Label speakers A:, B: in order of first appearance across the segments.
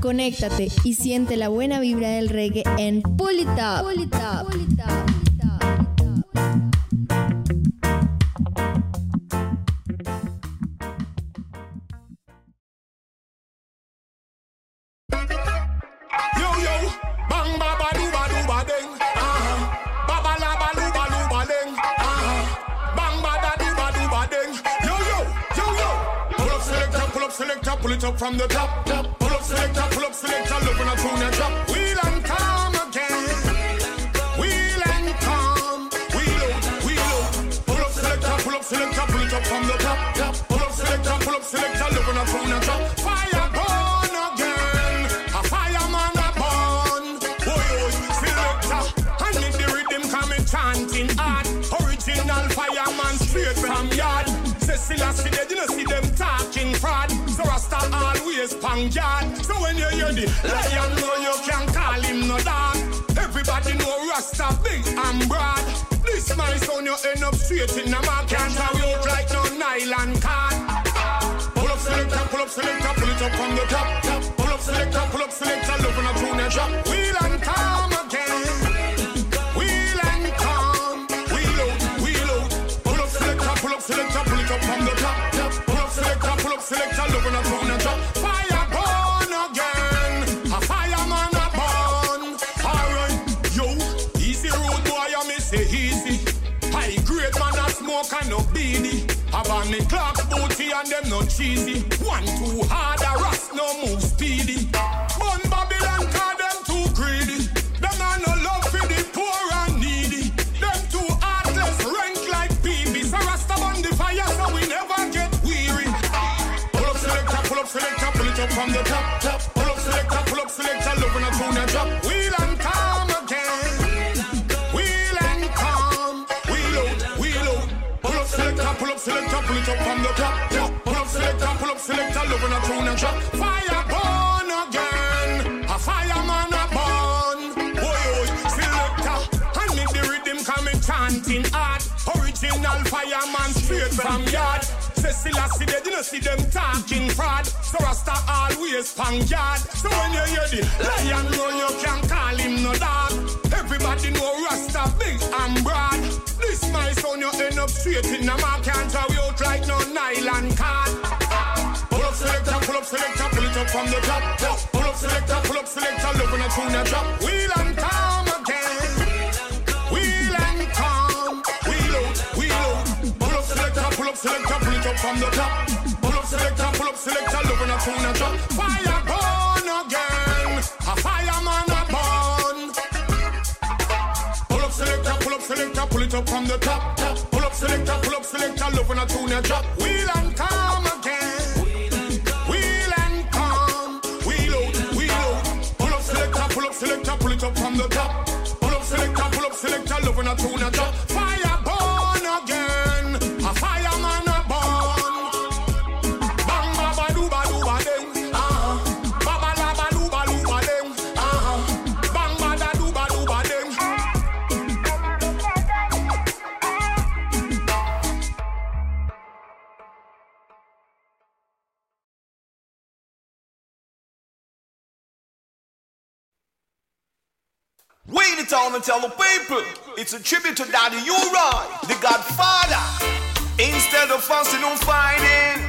A: Conéctate y siente la buena vibra del reggae en Pull It
B: from the top. top. Up selector, up selector, look when I tune and drop. Wheel and calm again. Wheel and calm. Wheel out, wheel out. Pull up selector, pull up selector, pull it up from the top. top. Pull up selector, pull up selector, look when I tune and drop. Fire burn again. A fireman a burn. Boy, boy, selector. I need the rhythm coming chanting hard. Original fireman straight from yard. Cecilia, see they didn't yard. So when you hear the lion, know you can't call him no dog. Everybody know Rasta big and broad. This my son, you end up straight in the mark. Can't have you like no nylon card. Pull up selector, pull up selector, pull it up from the top. Pull up selector, pull up selector, love when I tune and drop. Wheel and calm Clock booty and them no cheesy. One too hard, a rust no move speedy. Bun Babylon cause them too greedy. Them a no love for the poor and needy. Them too heartless, rank like PB. So Rasta bun the fire so we never get weary. Pull up selector, pull up selector, pull it up from the top. top. Pull up selector, pull up selector, love when I tune drop. Wheel and selector, pull it up from the top. top. Pull up selector, pull up selector, love when I tune and drop. Fire burn again. A fireman a burn. Boy, oh, boy, selector. I need the rhythm coming chanting hard. Original fireman straight from yard. Cecilia see they didn't see them talking fraud. So Rasta always pang yard. So when you hear the lion roar, you can't call him no dog. Everybody know Rasta big and broad. This my son, you end up straight in the mark. Can't you out like no nylon card. Pull up selector, pull up selector, pull it up from the top. Pull up selector, pull up selector, love when I tune and drop. Wheel and calm again. Wheel and calm. Wheel out, wheel out. Pull up selector, pull up selector, pull it up from the top. Pull up selector, pull up selector, it up from the top. top. Pull up selector, pull up selector, love when I tune and drop. Wheel and calm again. Wheel and calm. Wheel out, wheel out. Pull up selector, pull up selector, pull it up from the top. Pull up selector, pull up selector, love when I tune and drop.
C: On and tell the people. It's a tribute to Daddy U-Roy, the Godfather. Instead of fussing and fighting.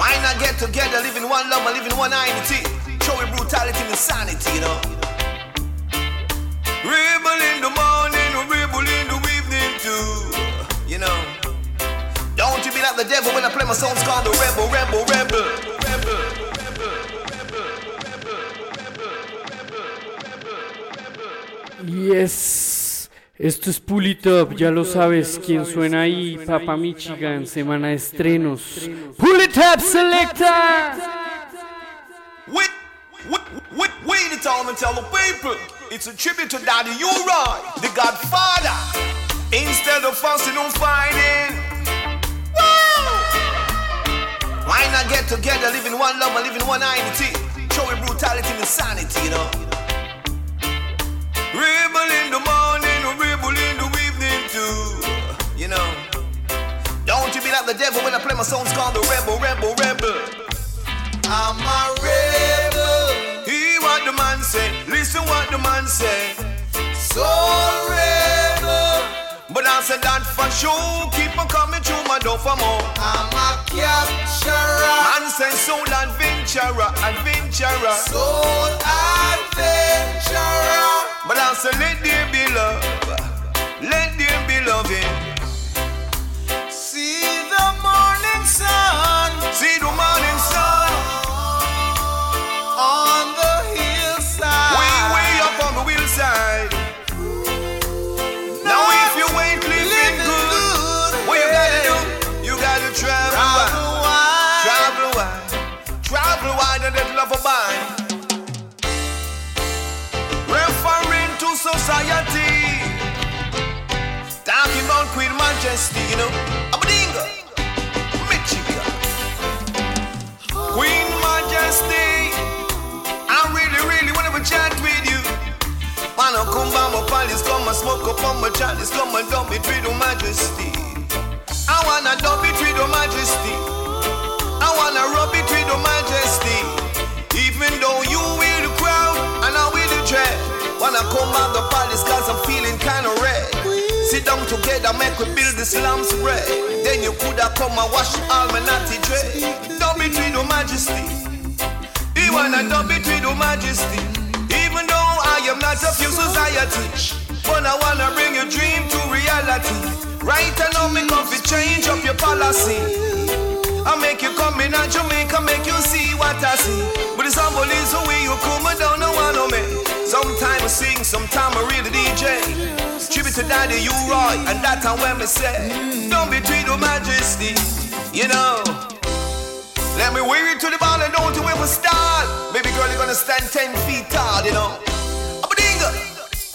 C: Why not get together, live in one love and live in one unity? Showing brutality and insanity, you know. Rebel in the morning, rebel in the evening too. You know. Don't you be like the devil when I play my songs called the rebel, rebel, rebel.
D: Yes. Esto es Pull It Up, ya lo sabes quién suena ahí, Papa Michigan, semana de estrenos. Pull It Up Selecta.
C: town and tell the people it's a tribute to Daddy U-Roy, the Godfather. Instead of fussing and fighting, Woo! why not get together, live in one love and live in one unity? Showing brutality and insanity, you know. Rebel in the morning, rebel in the evening too, you know. Don't you be like the devil when I play my songs called the rebel, rebel, rebel. I'm a rebel. Hear what the man say, listen what the man say. So rebel. But I said that for sure, keep on coming through my door for more. I'm a capturer. Man say soul adventurer, adventurer. Soul adventurer. But I said let there be love, let there be loving. Majesty, you know. Abadinga. Michigan. Queen Majesty. I really, really wanna chat with you. Wanna come by my palace, come and smoke up on my chalice, come and dump it with your majesty. I wanna dump it with your majesty. I wanna rub it with your majesty. Even though you with the crowd and I with the dread. Wanna come out the palace cause I'm feeling kinda red. Sit down together, make we build the slums spread. Then you coulda come and wash all my natty dread. It with your majesty. You wanna dub with your majesty. Even though I am not of your society. But I wanna bring your dream to reality. Right now, me come to change up your policy. I make you come in and Jamaica, make you see what I see. But it's unbelievable the way you come and don't know what I mean. Sometimes I sing, sometimes I read the DJ. To Daddy you right, and that time when me say, don't be treated with majesty, you know. Let me wear it to the ball and don't you ever start. Baby girl, you're gonna stand 10 feet tall, you know. I'm a dingo.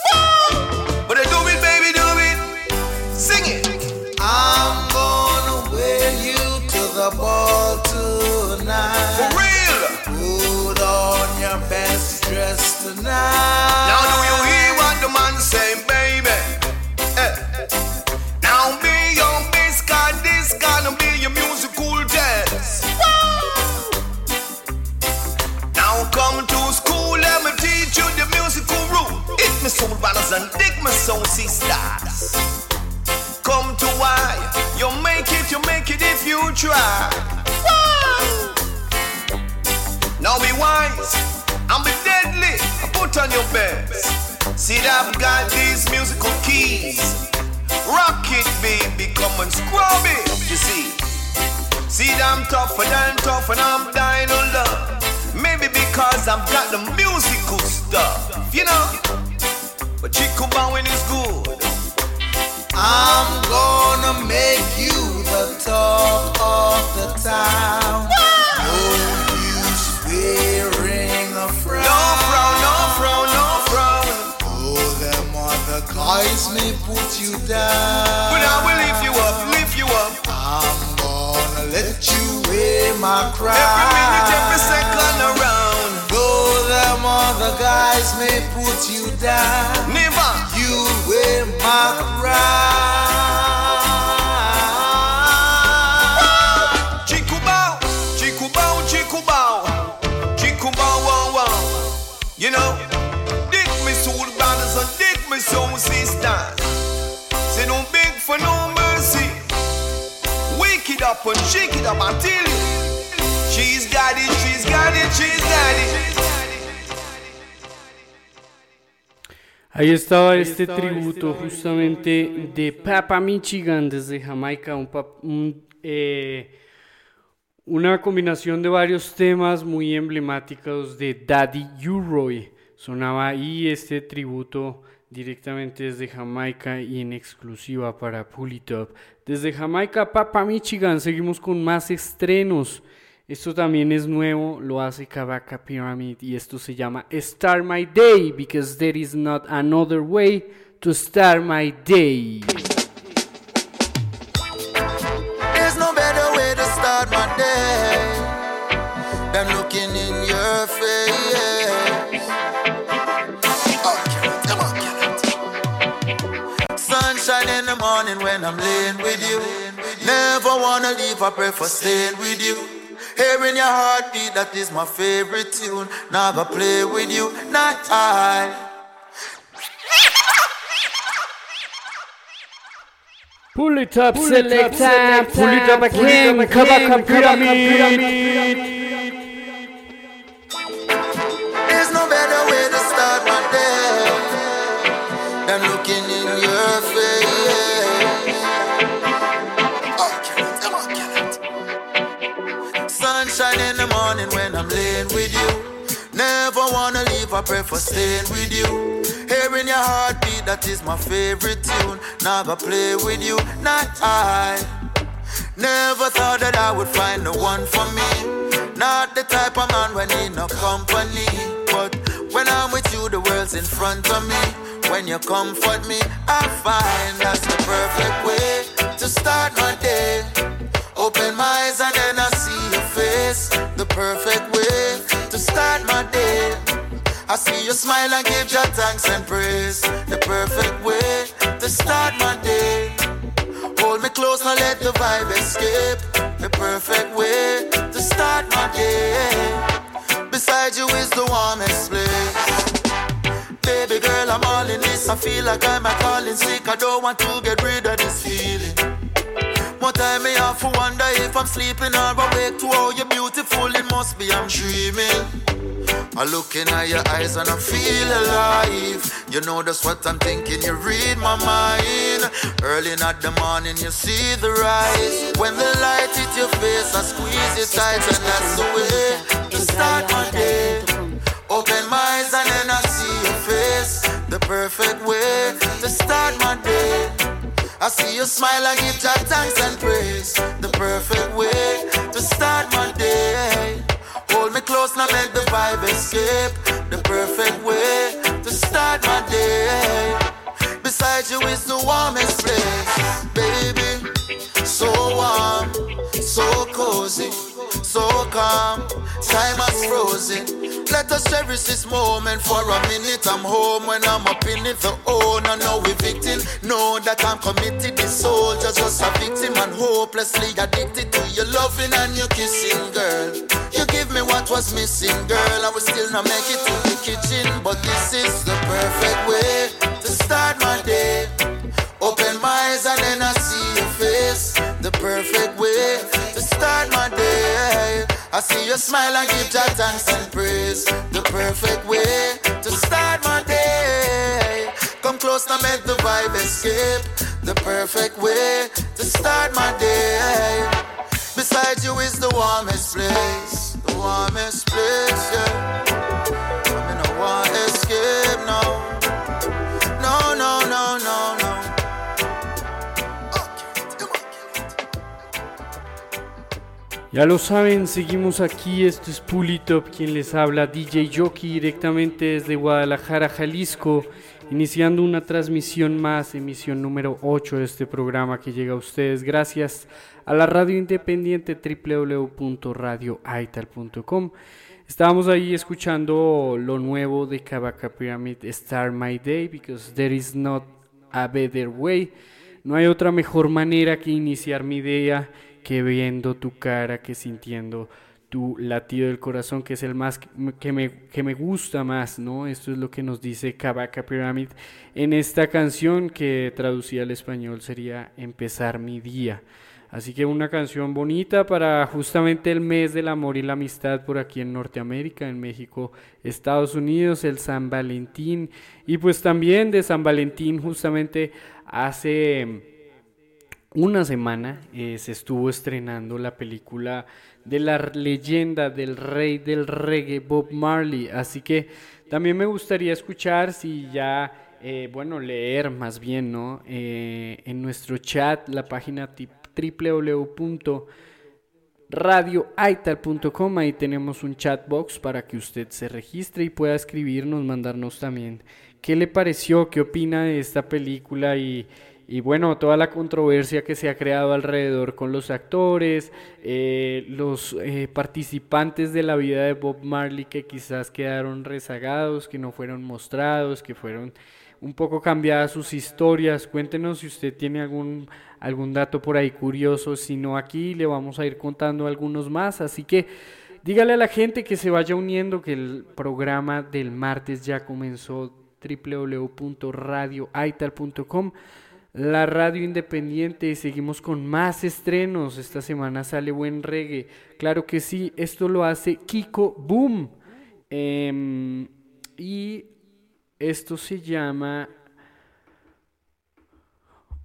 C: Woo! But I do it, baby, do it. Sing it.
E: I'm gonna wear you to the ball tonight.
C: For real.
E: Put on your best dress tonight.
C: And dig me soul sisters. Come to why you make it, you make it if you try. Now be wise and be deadly. Put on your best. See that I've got these musical keys. Rock it, baby, come and scrub it. You see, see that I'm tougher than tough and I'm dying of love. Maybe because I've got the musical stuff, you know. Chico Bowen is good.
E: I'm gonna make you the talk of the town. No use wearing a frown.
C: No frown, no frown, no frown.
E: Oh, them other guys may put you down.
C: But I will lift you up, lift you up.
E: I'm gonna let you wear my crown.
C: Every minute, every second around.
E: Other guys may put you down,
C: Never.
E: you wear my crown.
C: Chiku bow, chiku bow, chiku bow, chiku bow, wow, wow. You know, dig me soul brothers and dig me soul sisters. Say no big for no mercy. Wake it up and shake it up until she's got it, she's got it, she's got it.
D: Ahí estaba este tributo justamente de Papa Michigan desde Jamaica, un pap- un, eh, una combinación de varios temas muy emblemáticos de Daddy U-Roy. Sonaba ahí este tributo directamente desde Jamaica y en exclusiva para Pull It Up. Desde Jamaica, Papa Michigan, seguimos con más estrenos. Esto también es nuevo, lo hace Kabaka Pyramid y esto se llama Start My Day because there is not another way to start my day.
E: There's no better way to start my day than looking in your face. Oh. Sunshine in the morning when I'm laying with you. Never wanna leave, I prefer staying with you. Hearing your heartbeat, that is my favorite tune. Never play with you, not I.
D: Pull it up, selecta, pull it up again, Kabaka Pyramid.
E: There's no better way to start my day than looking I prefer staying with you. Hearing your heartbeat, that is my favorite tune. Never play with you, not I. Never thought that I would find the one for me. Not the type of man when need no company. But when I'm with you, the world's in front of me. When you comfort me, I find that's the perfect way to start my day. Open my eyes and then I see your face. The perfect way to start my day. I see you smile and give your thanks and praise. The perfect way to start my day. Hold me close, now let the vibe escape. The perfect way to start my day. Beside you is the warmest place. Baby girl, I'm all in this. I feel like I'm a calling sick. I don't want to get rid of this feeling. More time me have to wonder if I'm sleeping or awake to how you're beautiful. It must be I'm dreaming. I look in your eyes and I feel alive. You know that's what I'm thinking. You read my mind. Early in the morning, you see the rise. When the light hit your face, I squeeze it tight, and that's the way to start my day. Open my eyes and then I see your face. The perfect way to start my day. I see you smile and give your thanks and praise. The perfect way to start my day. Hold me close, now make the vibe escape. The perfect way to start my day. Beside you is the warmest place, baby. So cozy, so calm. Time has frozen. Let us cherish this moment for a minute. I'm home when I'm up in it. The owner, no we victim. Know that I'm committed. The soldier, just a victim and hopelessly addicted to your loving and your kissing, girl. You give me what was missing, girl. I will still not make it to the kitchen, but this is the perfect way to start my day. Open my eyes and then I see your face. The perfect way I see you smile and give your thanks and praise. The perfect way to start my day. Come close now, make the vibe escape. The perfect way to start my day. Beside you is the warmest place, the warmest place, yeah. I'm in a want
D: Ya lo saben, seguimos aquí, esto es Pulitop, quien les habla DJ Jockey directamente desde Guadalajara, Jalisco, iniciando una transmisión más, emisión número 8 de este programa que llega a ustedes gracias a la radio independiente www.radioaital.com. Estábamos ahí escuchando lo nuevo de Kabaka Pyramid, Start My Day, because there is not a better way. No hay otra mejor manera que iniciar mi día que viendo tu cara, que sintiendo tu latido del corazón, que es el más que me, que me gusta más, ¿no? Esto es lo que nos dice Kabaka Pyramid en esta canción que traducida al español sería Empezar mi día. Así que una canción bonita para justamente el mes del amor y la amistad por aquí en Norteamérica, en México, Estados Unidos, el San Valentín. Y pues también de San Valentín justamente hace una semana eh, se estuvo estrenando la película de la leyenda del rey del reggae Bob Marley. Así que también me gustaría escuchar si ya, eh, bueno, leer más bien, ¿no? Eh, en nuestro chat, la página tip-
F: radioaital.com. Ahí tenemos un chat box para que usted se registre y pueda escribirnos, mandarnos también qué le pareció, qué opina de esta película y, y bueno, toda la controversia que se ha creado alrededor con los actores, eh, los eh, participantes de la vida de Bob Marley que quizás quedaron rezagados, que no fueron mostrados, que fueron un poco cambiadas sus historias. Cuéntenos si usted tiene algún, algún dato por ahí curioso, si no aquí le vamos a ir contando algunos más. Así que dígale a la gente que se vaya uniendo, que el programa del martes ya comenzó www.radioaital.com la radio independiente. Seguimos con más estrenos. Esta semana sale buen reggae. Claro que sí, esto lo hace Kiko Boom. Em, y esto se llama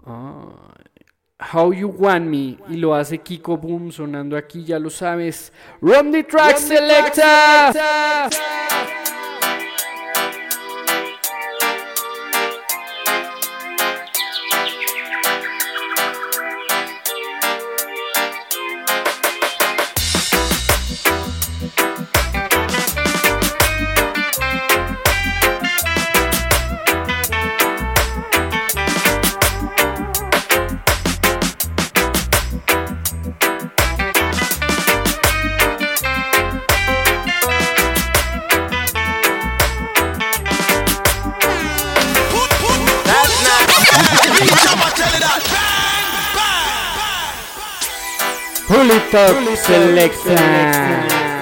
F: How You Want Me y lo hace Kiko Boom sonando aquí, ya lo sabes. Run the track selector. Top Selection.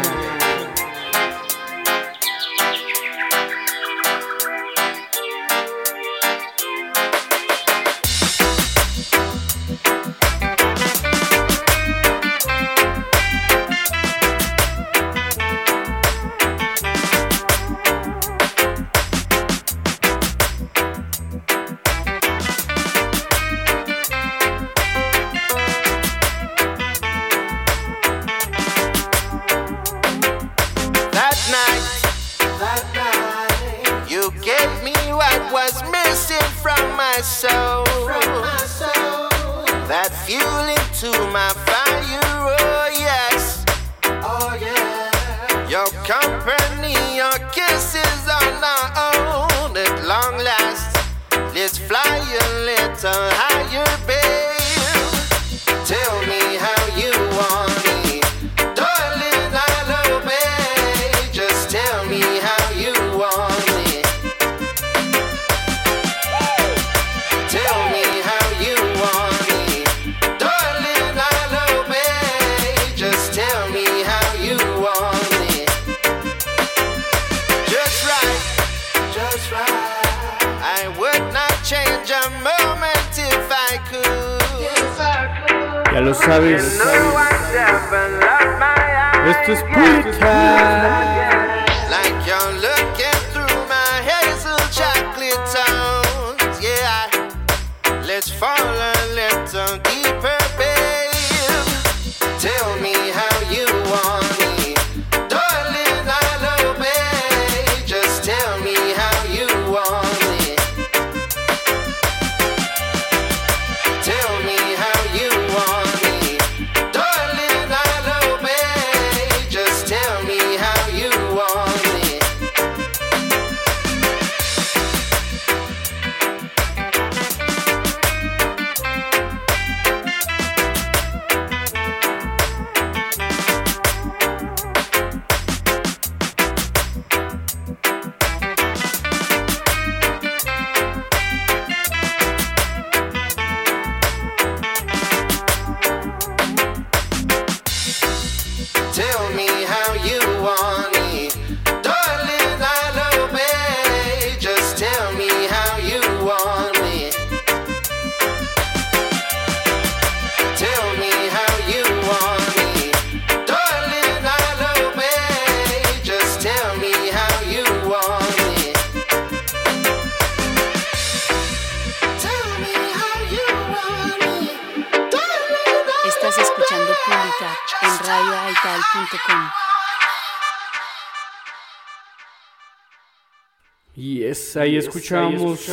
D: Y es, ahí escuchamos,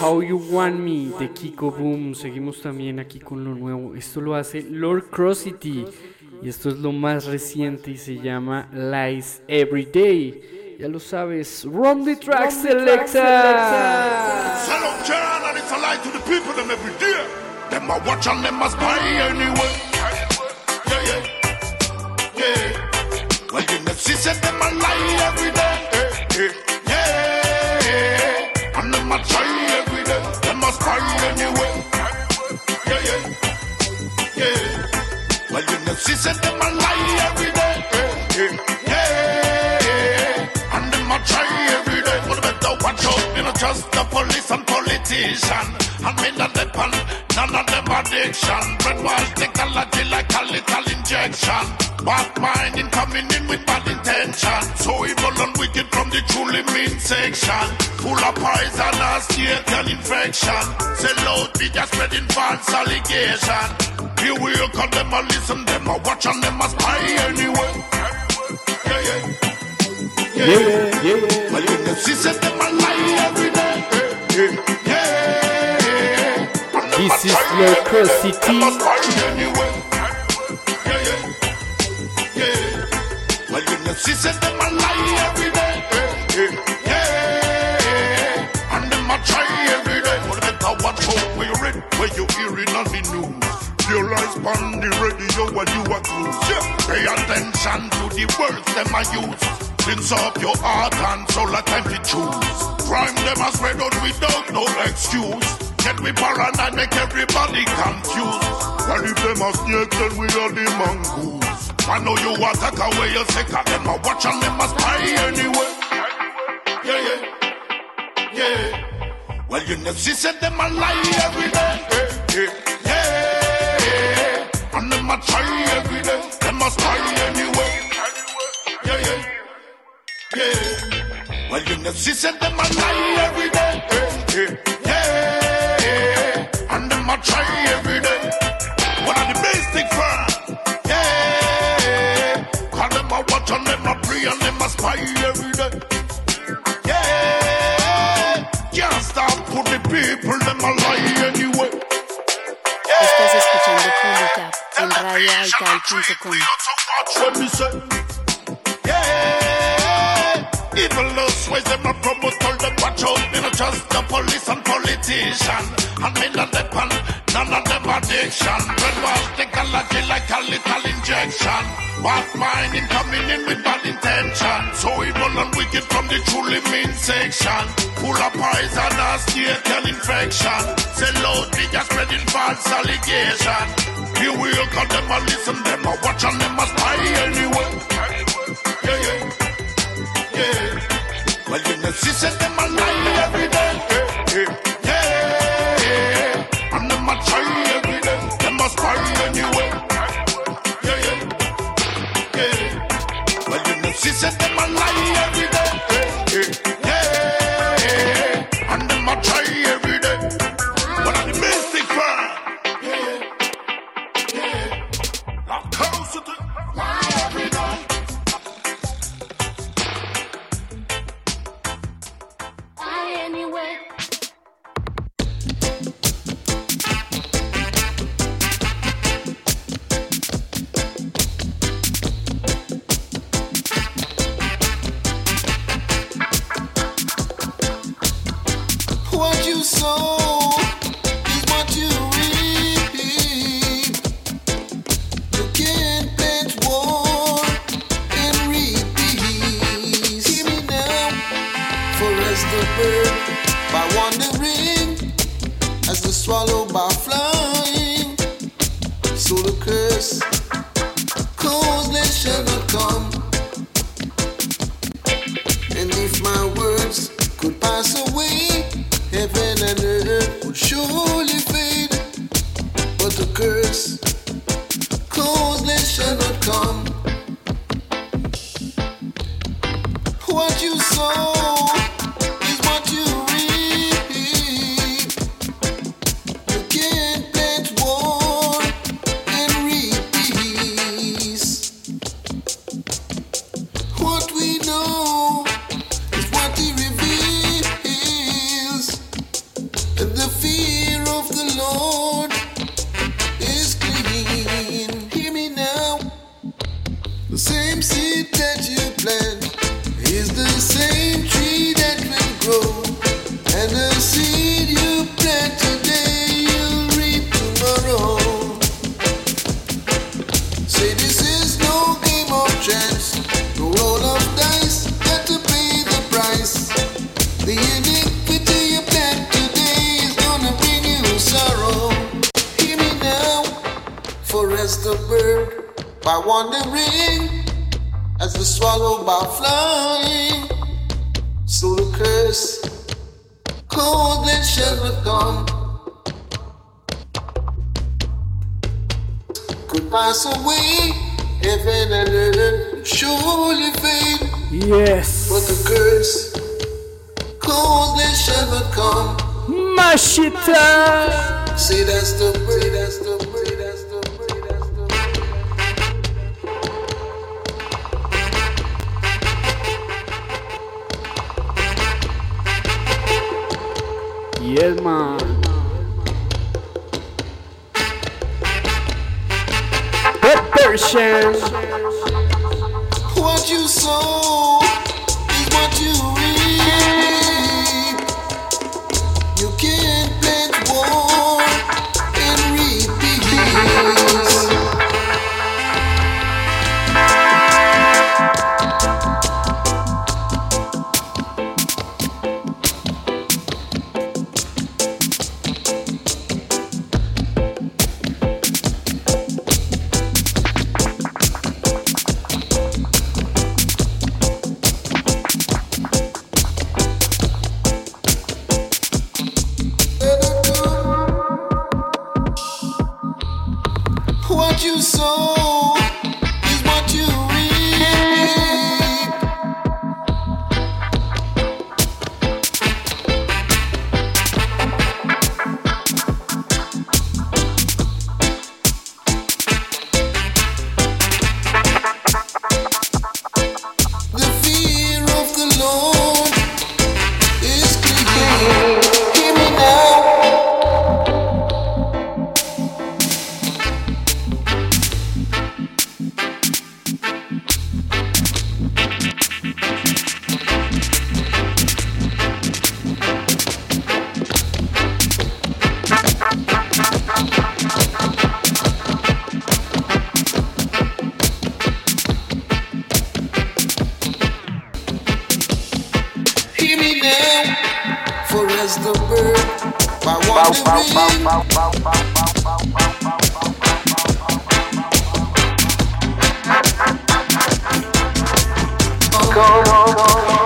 D: How You Want Me de Kiko Boom. Seguimos también aquí con lo nuevo. Esto lo hace Lord Crossity. Y esto es lo más reciente y se llama Lies Every Day. Ya lo sabes, Run the Track
G: Selecta. Salon General, it's a lie to the people them every day. Them anyway. She said them a lie every day. Eh, eh, yeah, and them a try every day. Them a spy anyway. Yeah, yeah, yeah. Well, you know, she said them a lie every day. Eh, eh, yeah, and them a try every day. But better watch out, you know, just the police and politician. And me not depend, none of them addiction. Brainwash technology like a little injection. Bad mind in coming in with bad intention. So evil and wicked from the truly mean section. Full of poison state and infection. Say loud just spreading false allegation. Here we are, call them a listen, them a watch and them a spy anyway. Yeah, yeah. Yeah, yeah, yeah. Well, you she said them a lie every day. Yeah, yeah, yeah. Well, you know, she said them a lie every day. Yeah. And them a try every day. But better watch out where you read, where you hearing on the news. Realize on the radio when you are cruise. Yeah. Pay attention to the words them a use. Cleanse up your heart and soul at time to choose. Crime them a spread out without no excuse. Get me paranoid, make everybody confused. Well, if them a snake, then we are the mongoose. I know you attack away your sick of them a watch and them a spy anyway. Yeah, yeah, yeah. Well, you know, she said them a lie every day. Yeah, yeah, yeah. And them a try every day. Them a spy anyway. Yeah, yeah, yeah. Well, you know, she said them a lie every day. Yeah, yeah. And them a try every day. One of the basic firm. Yeah. Call them a watch and them a pray and them a spy every day. Yeah. Can't stop put the people them a lie anyway.
H: Estás escuchando Pull It Up en radioaital.com.
G: When me say, yeah, evilness ways them a promote, tell them watch out, me not just the police and politician, and me not depend, none of them addiction, brainwash technology like a little injection, bad mind in coming in with bad intention, so evil and wicked from the truly mean section, full of poison and state and infection, say loud media spreading false allegation, we are, call them a listen, them a watch and them a spy anyway. Yeah, yeah, yeah. Well, you know, she said them a lie every day. Yeah, yeah,
I: by wandering, as the swallow by flying. So the curse,
E: cold and shall gone, could pass away. Heaven and earth surely fade.
D: Yes.
E: But the curse, cold and shall come.
D: Mashita.
E: See that's the way. That's the.
D: German. Persian.
E: What you saw? Go, go, go, go.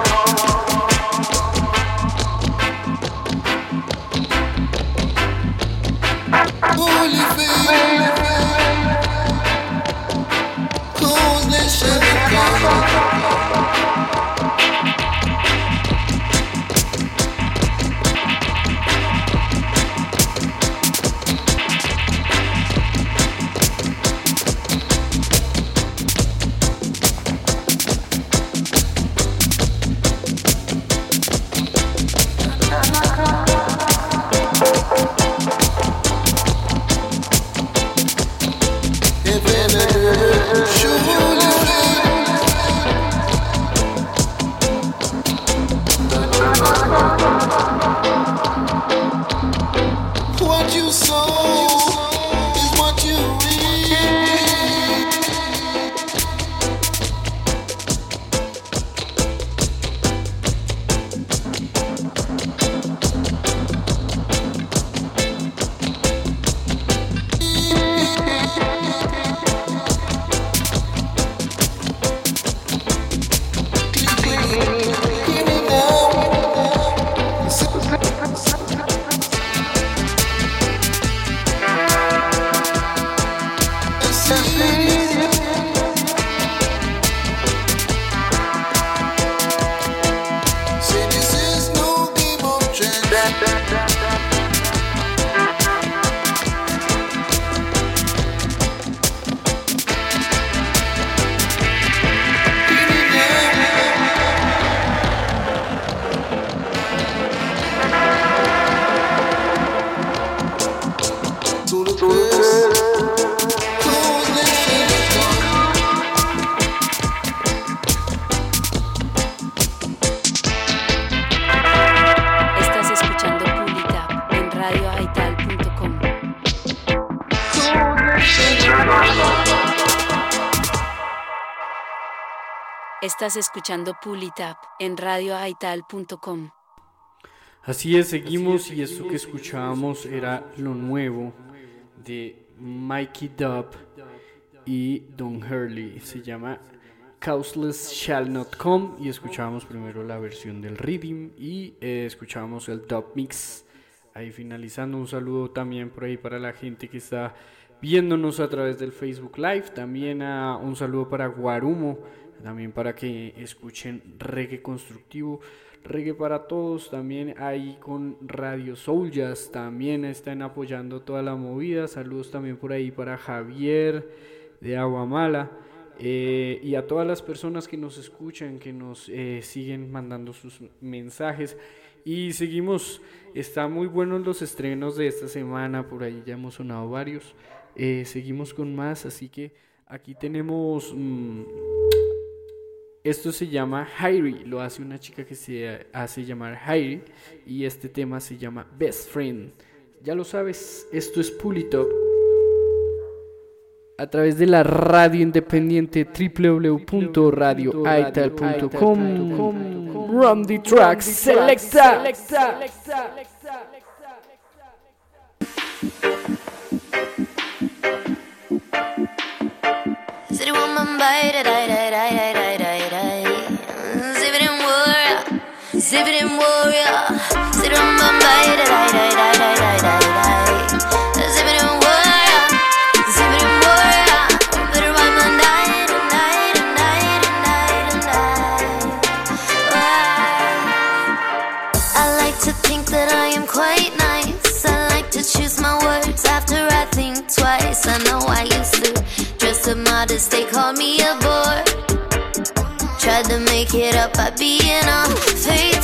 H: Estás escuchando Pulitap en radioaital.com.
D: Así es, seguimos y eso que escuchábamos era lo nuevo de Mikey Dub y Don Hurley. Se llama Causeless Shall Not Come y escuchábamos primero la versión del Rhythm y eh, escuchábamos el Dub Mix. Ahí finalizando, un saludo también por ahí para la gente que está viéndonos a través del Facebook Live. También a, un saludo para Guarumo también para que escuchen reggae constructivo. Reggae para todos, también ahí con Radio Soul Jazz, también están apoyando toda la movida. Saludos también por ahí para Javier de Aguamala. Eh, y a todas las personas que nos escuchan, que nos eh, siguen mandando sus mensajes. Y seguimos, está muy buenos los estrenos de esta semana, por ahí ya hemos sonado varios. Eh, seguimos con más, así que aquí tenemos... mm, esto se llama Hairi, lo hace una chica que se hace llamar Hairi y este tema se llama Best Friend. Ya lo sabes, esto es Pulitop a través de la radio independiente www.radioaital.com. Run the track, selecta.
J: Die, in warrior. City woman, bite it, die, die, die, die, die, die, die. Zip it warrior. I like to think that I am quite nice. I like to choose my words after I think twice. I know I used to dress up modest, they called me a bore. Tried to make it up by being a faithful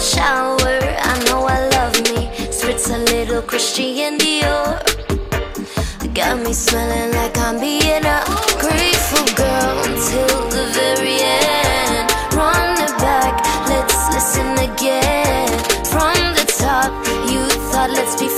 J: shower. I know I love me. Spritz a little Christian Dior. Got me smelling like I'm being a grateful girl until the very end. Run it back, let's listen again. From the top, you thought let's be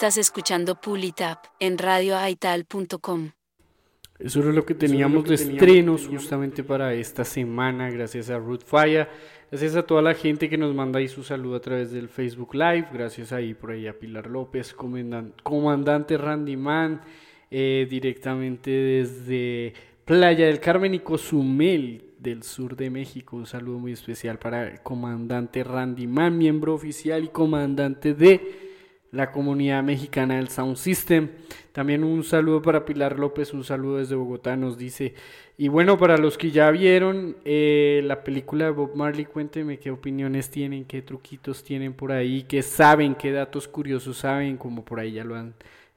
F: Estás escuchando Pull It Up en radioaital.com.
D: Eso era lo que teníamos de estrenos justamente para esta semana, gracias a Root Fire, gracias a toda la gente que nos manda ahí su saludo a través del Facebook Live, gracias ahí por ahí a Pilar López, comandan- comandante Randy Man, eh, directamente desde Playa del Carmen y Cozumel del sur de México, un saludo muy especial para el comandante Randy Man, miembro oficial y comandante de la comunidad mexicana del Sound System. También un saludo para Pilar López, un saludo desde Bogotá, nos dice. Y bueno, para los que ya vieron eh, la película de Bob Marley, cuéntenme qué opiniones tienen, qué truquitos tienen por ahí, qué saben, qué datos curiosos saben, como por ahí ya lo han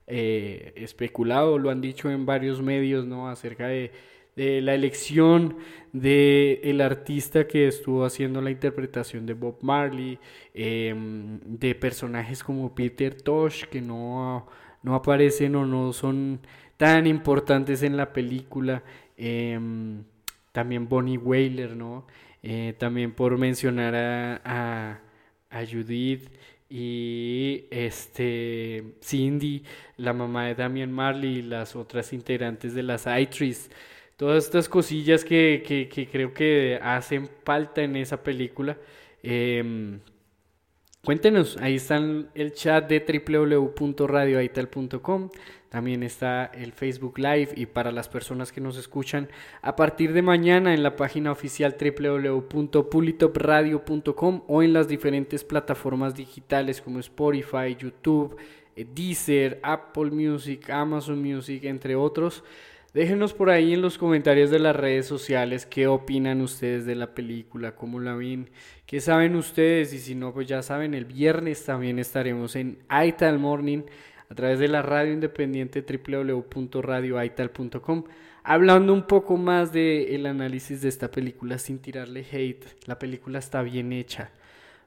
D: eh, especulado, lo han dicho en varios medios, ¿no? Acerca de, de la elección de el artista que estuvo haciendo la interpretación de Bob Marley, em, de personajes como Peter Tosh que no, no aparecen o no son tan importantes en la película, em, también Bonnie Whaler, ¿no? Eh, también por mencionar a, a, Judith y este Cindy, la mamá de Damian Marley y las otras integrantes de las ITRIS todas estas cosillas que, creo que hacen falta en esa película. Em, cuéntenos, ahí está el chat de www.radioaital.com. También está el Facebook Live y para las personas que nos escuchan a partir de mañana en la página oficial www.pulitopradio.com o en las diferentes plataformas digitales como Spotify, YouTube, eh, Deezer, Apple Music, Amazon Music, entre otros. Déjenos por ahí en los comentarios de las redes sociales qué opinan ustedes de la película, cómo la ven, qué saben ustedes y si no, pues ya saben, el viernes también estaremos en Aital Morning a través de la radio independiente www.radioaital.com hablando un poco más del análisis de esta película sin tirarle hate. La película está bien hecha.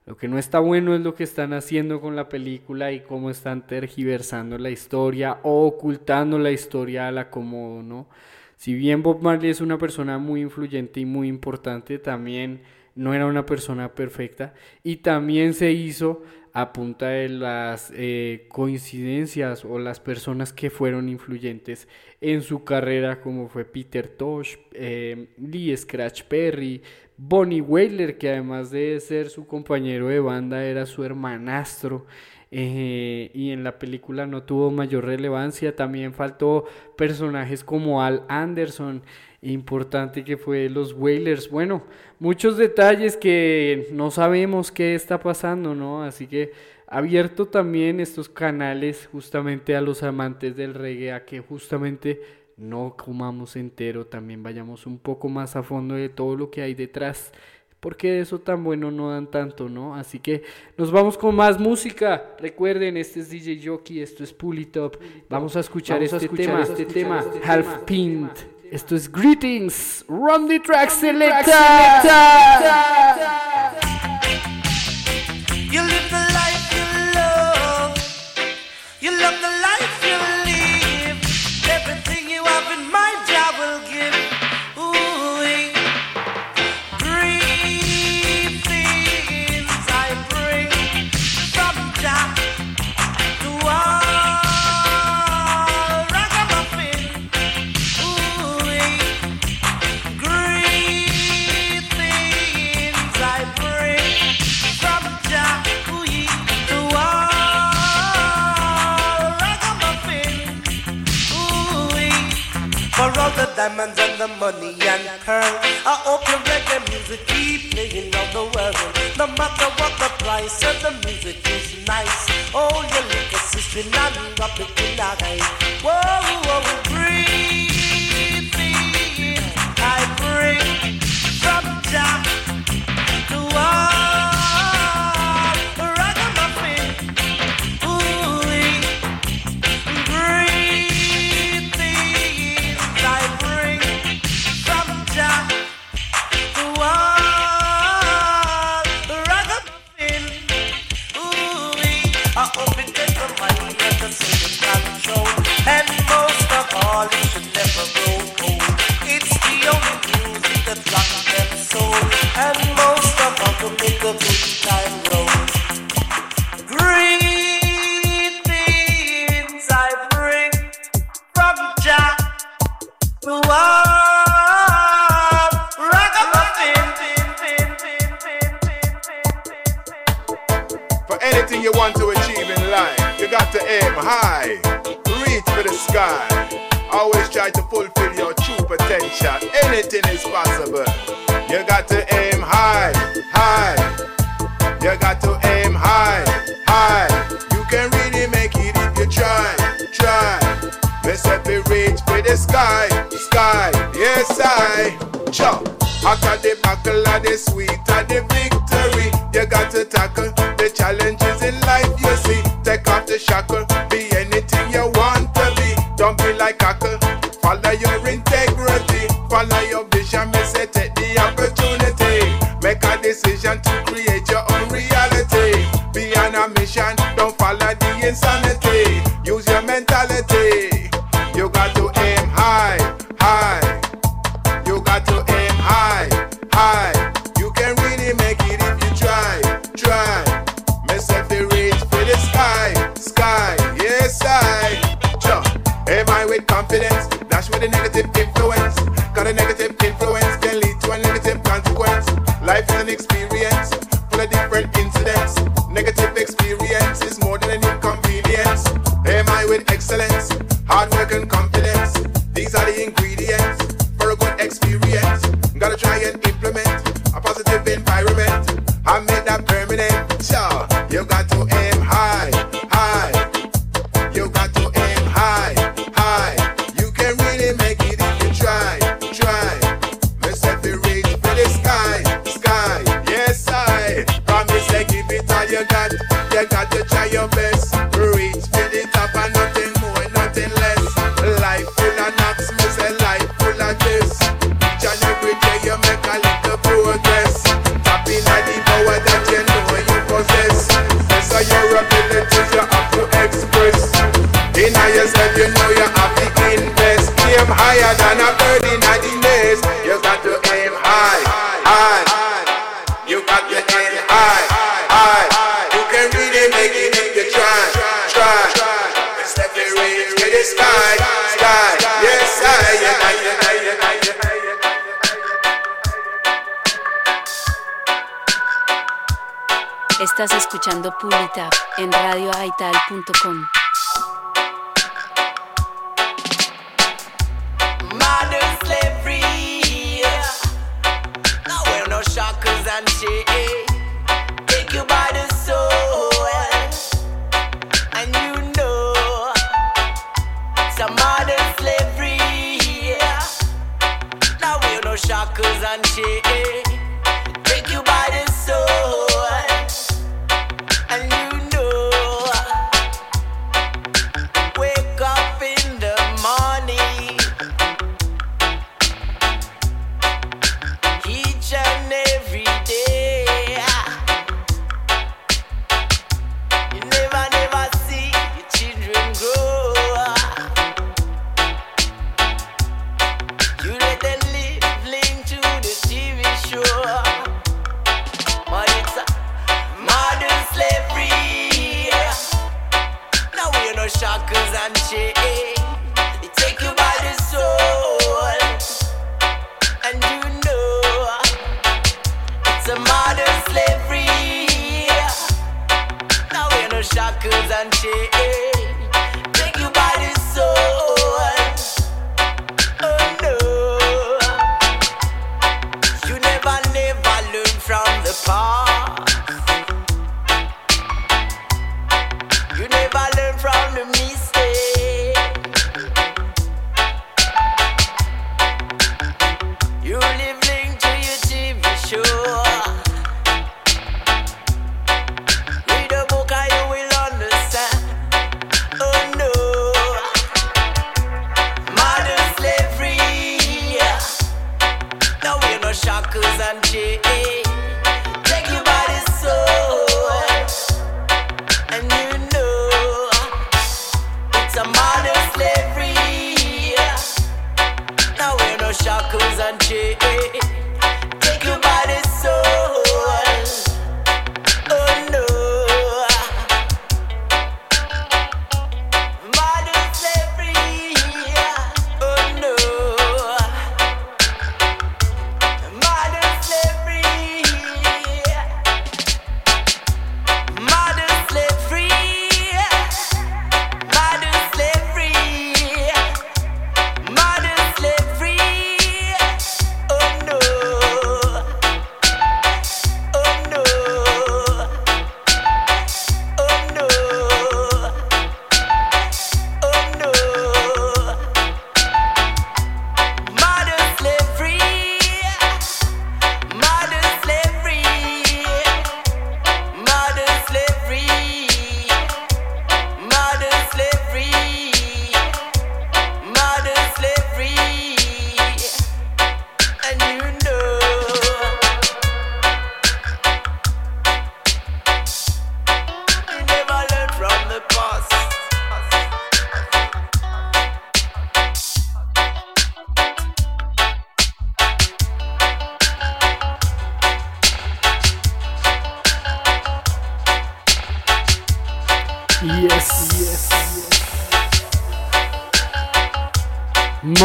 D: Lo que no está bueno es lo que están haciendo con la película y cómo están tergiversando la historia o ocultando la historia a la como, ¿no? Si bien Bob Marley es una persona muy influyente y muy importante, también no era una persona perfecta y también se hizo a punta de las eh, coincidencias o las personas que fueron influyentes en su carrera, como fue Peter Tosh, eh, Lee Scratch Perry, Bonnie Whaler, que además de ser su compañero de banda, era su hermanastro. Eh, y en la película no tuvo mayor relevancia. También faltó personajes como Al Anderson, importante que fue los Whalers. Bueno, muchos detalles que no sabemos qué está pasando, ¿no? Así que abierto también estos canales justamente a los amantes del reggae, a que justamente no comamos entero, también vayamos un poco más a fondo de todo lo que hay detrás, porque eso tan bueno no dan tanto, ¿no? Así que nos vamos con más música. Recuerden, este es DJ Jockey, esto es Pull It Up. Vamos a escuchar, este, tema, este tema, Half Pint. Esto es Greetings, Run the Track Selecta.
K: Diamonds and the money and pearl. I hope your reggae music keep playing on the world. No matter what the price, the music is nice. Oh, your little sister, and drop it in. Whoa, whoa, breathe in. I bring from Jah to all.
F: Escuchando Pulitap en radioaital.com.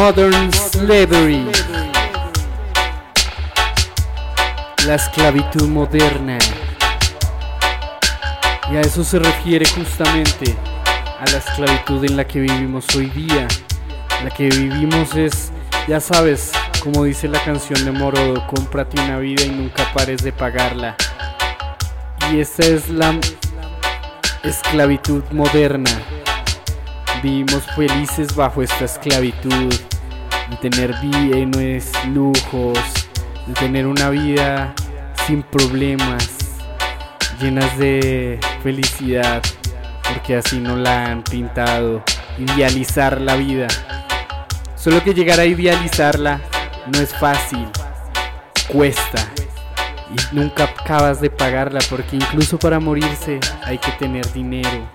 K: Modern Slavery.
D: La esclavitud moderna. Y a eso se refiere justamente a la esclavitud en la que vivimos hoy día. La que vivimos es, ya sabes, como dice la canción de Morodo, cómprate una vida y nunca pares de pagarla. Y esta es la esclavitud moderna. Vivimos felices bajo esta esclavitud, de tener bienes, lujos, de tener una vida sin problemas, llenas de felicidad, porque así no la han pintado, idealizar la vida. Solo que llegar a idealizarla no es fácil, cuesta y nunca acabas de pagarla porque incluso para morirse hay que tener dinero.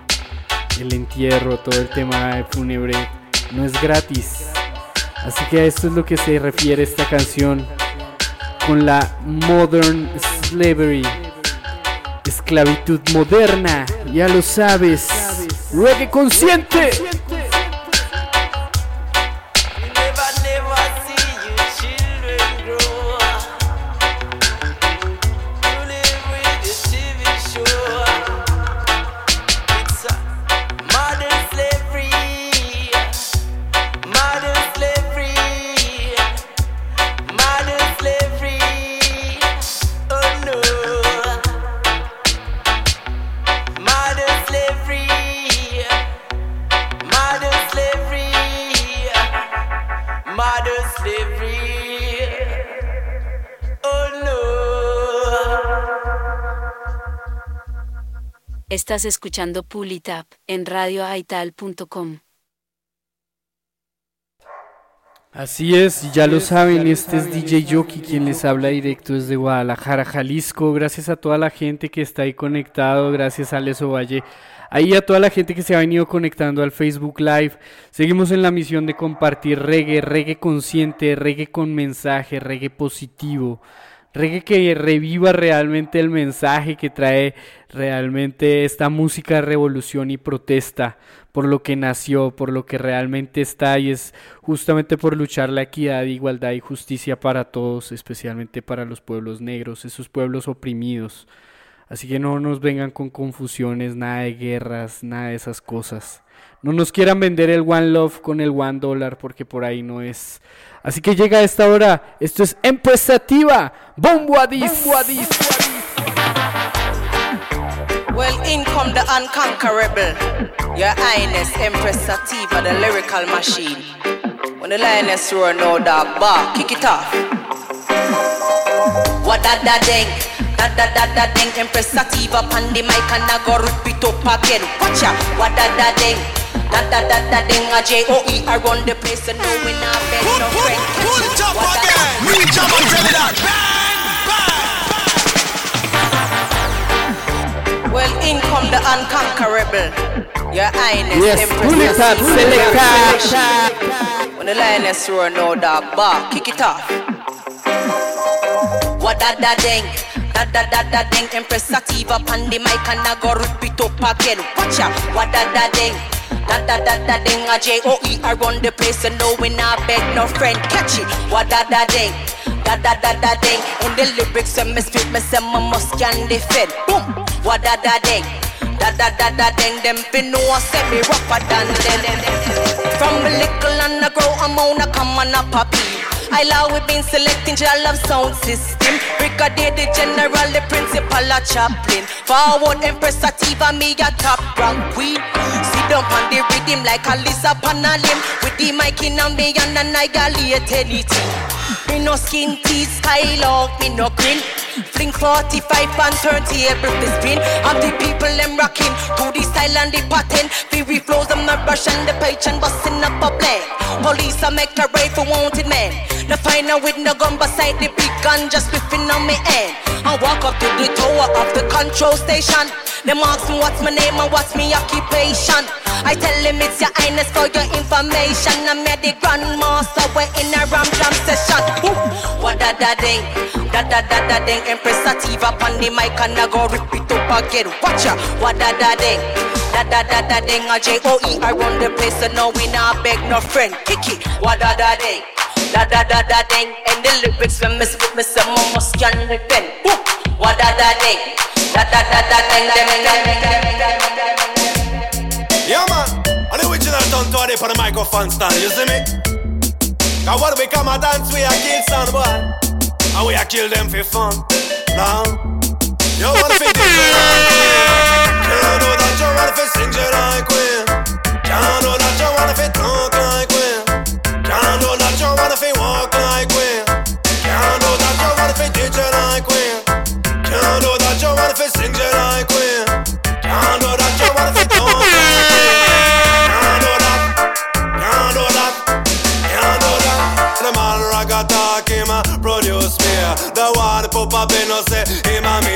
D: El entierro, todo el tema fúnebre no es gratis. Así que a esto es lo que se refiere esta canción con la Modern Slavery. Esclavitud moderna, ya lo sabes. Reggae consciente.
F: Estás escuchando Pulitap en radioaital.com.
D: Así es, ya lo saben, este es DJ Yoki quien les habla directo desde Guadalajara, Jalisco. Gracias a toda la gente que está ahí conectado, gracias a Leso Valle, ahí a toda la gente que se ha venido conectando al Facebook Live. Seguimos en la misión de compartir reggae, reggae consciente, reggae con mensaje, reggae positivo que reviva realmente el mensaje que trae realmente esta música de revolución y protesta por lo que nació, por lo que realmente está y es justamente por luchar la equidad, igualdad y justicia para todos, especialmente para los pueblos negros, esos pueblos oprimidos. Así que no nos vengan con confusiones, nada de guerras, nada de esas cosas. No nos quieran vender el One Love con el One Dollar porque por ahí no es. Así que llega esta hora. Esto es Empresativa. Bombo Adis.
L: Well, in come the unconquerable. Your Highness Empress Sativa, the lyrical machine. When the lioness roar, no dog bark, kick it off. What that that ding? Da da da da ding, Empress Sativa pan the mic and I go repeat up again. Watch out, what that that ding? Da da da da ding a J O E I run the place and no we not beg no friend.
C: Pull it up again. Reach up and tell it that.
L: Well, in come the unconquerable. Your Highness
D: Yes,
L: Empress
D: pull it up, selector.
L: When the lioness roar, no dog bark, kick it off. What da da ding? Da da da da ding, Empress Sativa pan the mic and I go repeat up again. Watch out, what da da ding? Da da da da ding, a J O E I run the place and no we not beg no friend. Catch it, what da da ding? Da da da da ding. In the lyrics when me spit, me say me must can defend. Boom, what da da ding? Da da da da ding, them fin know say me rougher than them. From a little and I grow, I'm on a come on a poppy. I love we been selecting your love sound system. Brigadier the general, the principal, a chaplain. Forward Empress Sativa, me a top rank queen. Sit down on the rhythm like a Lisa Panalim. With the mic in a me and annihilate anything. Me no skin teeth, skylark, me no grin. Fling 45 and turn table to spin. Of the people them rocking to the style and the pattern. Fury flows, I'm not rushing the page and busting up a blend. Police I make a raid for wanted men. The final with no gun beside the big gun just whipping on me end. I walk up to the tower of the control station. Them ask me what's my name and what's my occupation. I tell them it's your highness for your information. I'm at the grandmaster, we're in a ram jam session. Ooh, what da da ding, da da da da ding. Empress Sativa on the mic and I go repeat up again. Watch ya, what da da ding. Da da da da ding a J O E I run the place so no we not beg no friend. Kiki, what da da ding. Da da da da ding. And the lyrics when me spit me some more scan the pen. What da da ding. Da da da da ding.
M: Yeah, man. And the original done to for the microphone stand, you see me? Cause when we come a dance, we a kill some boy. And we a kill them for fun. Now, you want to fit this Can't know that you want to sing just like we. Can't know that you want to fit that you like we. Can't know that you want to fit talk like we. Can't know that. Can't know that. Can't know that. The man ragga talk him produce me. The one pop up in no say him a mix me.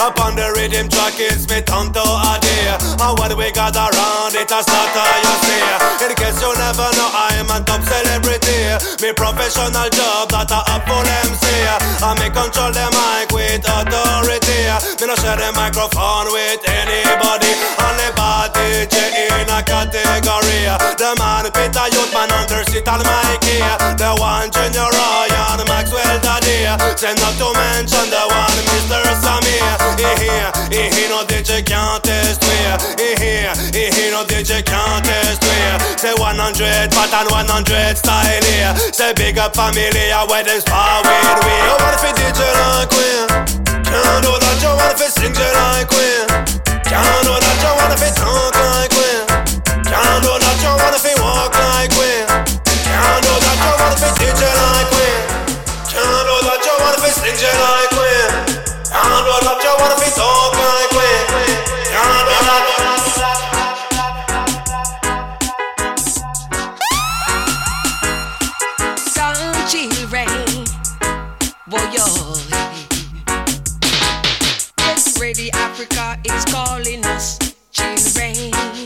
M: Upon the rhythm track it's me tonto a day. And what we got around it a starter you see. In case you never know I'm a top celebrity. Me professional job that I up for MC. I me control the mic with authority. Me no share the microphone with anybody. Bad in a category. The man Peter Youth man under sit on mic here. The one Junior Ryan Maxwell Daddy. Say not to mention the one Mr. Samir. He he no DJ can't test me. He he no DJ can't test me. Say 100 pattern 100 style here. Say big up family where them spar with we. You want to DJ like we? Can't know that you want to sing just like we. Can't know that want to be talk like we. Can't know that want to be walk like we.
N: Rain.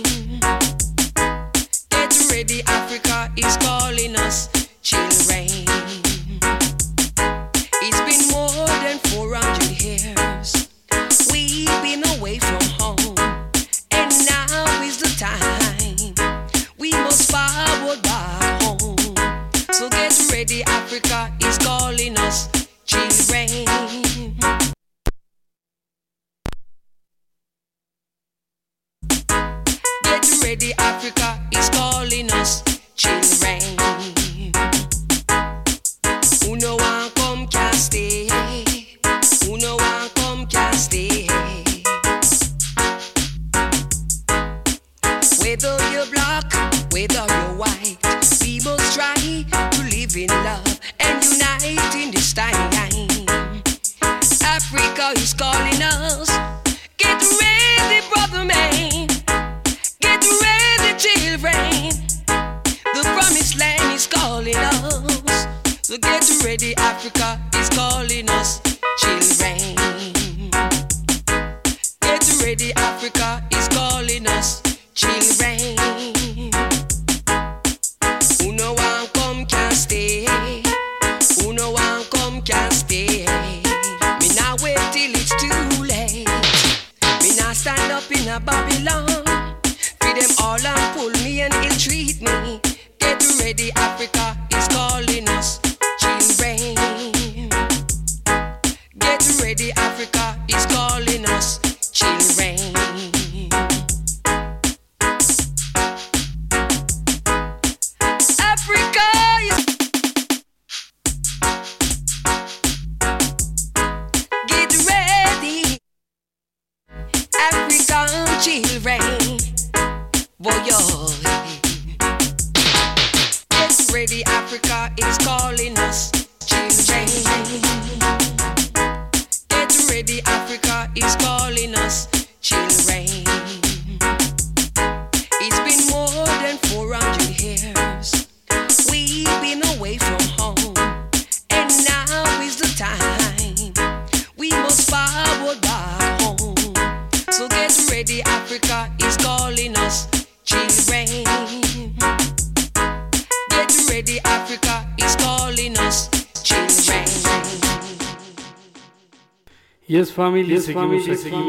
D: Family, seguimos aquí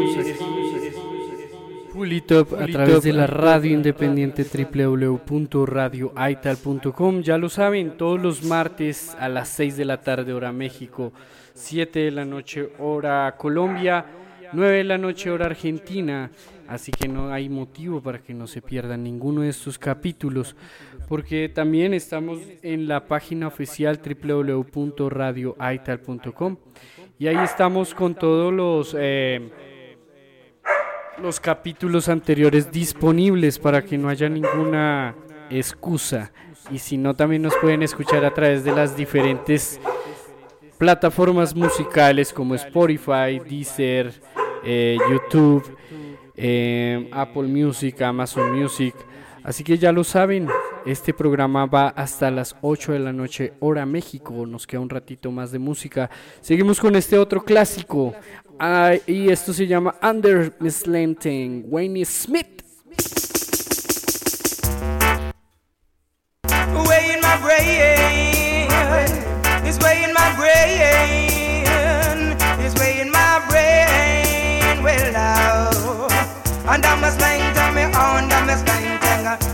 D: Pulitop a través de la radio independiente www.radioaital.com. Ya lo saben, todos los martes a las 6 de la tarde hora México, 7 de la noche hora Colombia, 9 de la noche hora Argentina. Así que no hay motivo para que no se pierdan ninguno de estos capítulos, porque también estamos en la página oficial www.radioaital.com y ahí estamos con todos los... Eh, los capítulos anteriores disponibles para que no haya ninguna excusa. Y si no, también nos pueden escuchar a través de las diferentes plataformas musicales como Spotify, Deezer, eh, YouTube, eh, Apple Music, Amazon Music. Así que ya lo saben, este programa va hasta las 8 de la noche, hora México. Nos queda un ratito más de música. Seguimos con este otro clásico. Ah, y esto se llama Under Slanting, Wayne Smith.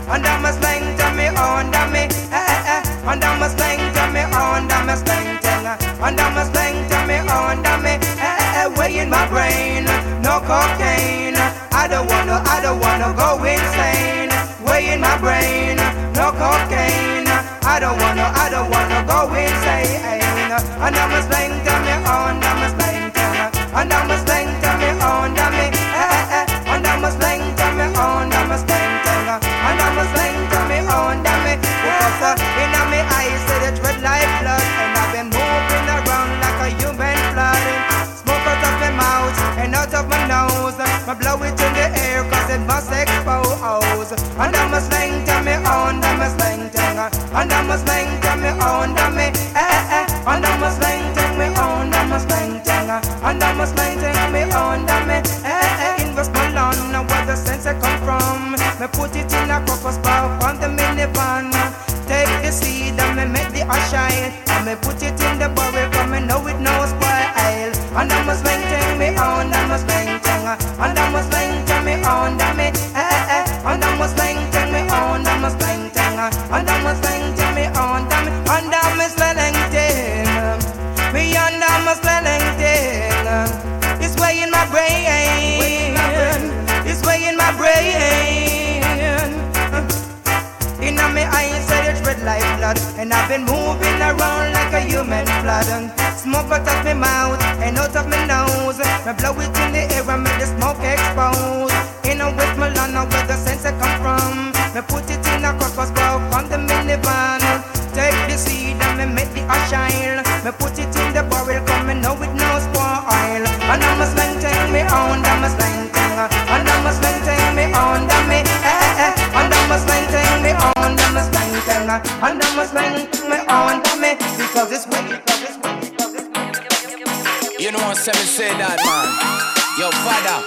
O: Under my slang, tell me under me, eh, eh, eh. under my slang, tell me under my slang, under my slang, tell me under me, eh, eh, eh. way in my brain, no cocaine. I don't wanna, I don't wanna go Under my slang, tell me under my slang, tell Under my slang, tell me under me. Eh, eh, eh. Under my slang, tell me under my slang, tell Under my slang, tell me under me. Eh, eh, eh. In West Malone, where the sense I come from. Me put it in a crocus bar on the minivan. Take the seed and me make the ash shine. And me put it in the blood. And I've been moving around like a human blood. Smoke out of my mouth and out of my nose. I blow it And a slang, tell me. Because it's.
C: You know what Seven say that, man? Your father,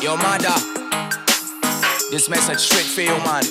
C: your mother. This message straight for you, man.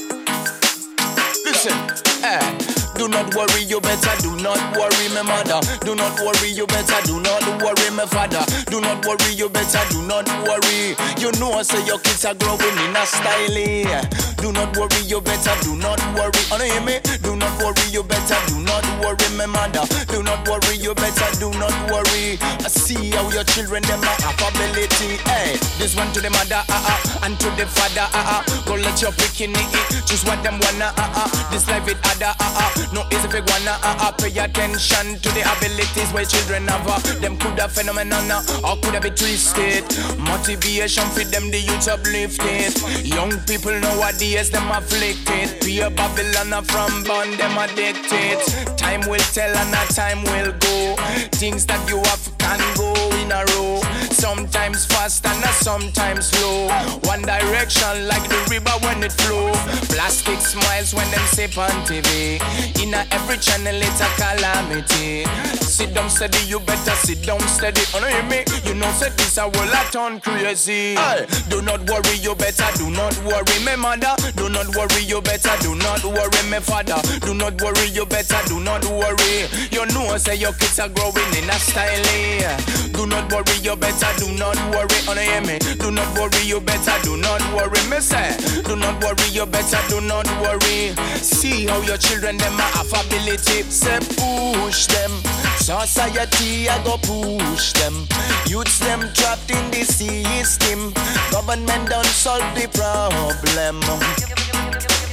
C: Listen, eh. Do not worry, you better do not worry, my mother. Do not worry, you better do not worry, my father. Do not worry, you better do not worry. You know, I say your kids are growing in a style. Eh. Do not worry, you better do not worry. Oh, hear me? Do not worry, you better do not worry, my mother. Do not worry, you better do not worry. I see how your children them are ability. Hey, this one to the mother, uh uh, and to the father, uh uh. Go let your picking it, choose what them wanna, uh uh. This life it other, uh uh. No easy for wanna, uh uh. Pay attention to the abilities where children have. Uh. Them could have phenomenon, uh, or could have be twisted. Motivation for them, the youth uplifted. Young people know nowadays, them afflicted. Pure Babylon from born, them addicted. Time will tell and a time will go. Things that you have can go in a row. Sometimes fast and sometimes slow. One direction like the river when it flow. Plastic smiles when them sip on TV. In a every channel it's a calamity. Sit down steady, you better sit down steady. Oh no, hear me? You know say this a world a turn crazy. Hey, do not worry, you better do not worry, me mother. Do not worry, you better do not worry, me father. Do not worry, you better do not worry. You know say your kids are growing in a style. Do not worry, you better better do not worry. On hear me, do not worry, you better do not worry. Me say, do not worry, you better do not worry. See how your children them have ability. Say push them, society I go push them. Youths them trapped in the system. Government don't solve the problem.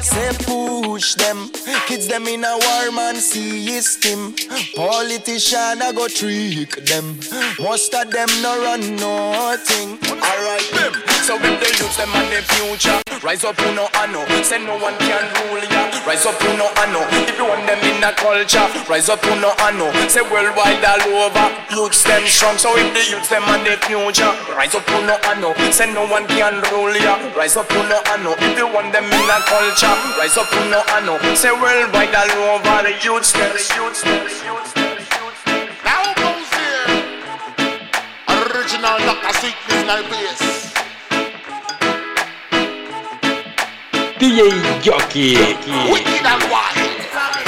C: Say push them, kids them in a war man system. Politician I go trick them. Most of them no run nothing. Alright them. So when they use them and the future, rise up who no ano. Say no one can rule ya. Rise up who no ano. If you want them in a culture, rise up who no ano. Say worldwide all over, youths them strong. So if they use them and the future, rise up who no ano. Say no one can rule ya. Rise up who no ano. If you want them in a culture, rise up who no ano. Say worldwide all over, the youths them, the youths them, the youths them.
P: Now comes here. Original Dr. Sickness like bass.
Q: DJ Johky.
P: Wicked and wild.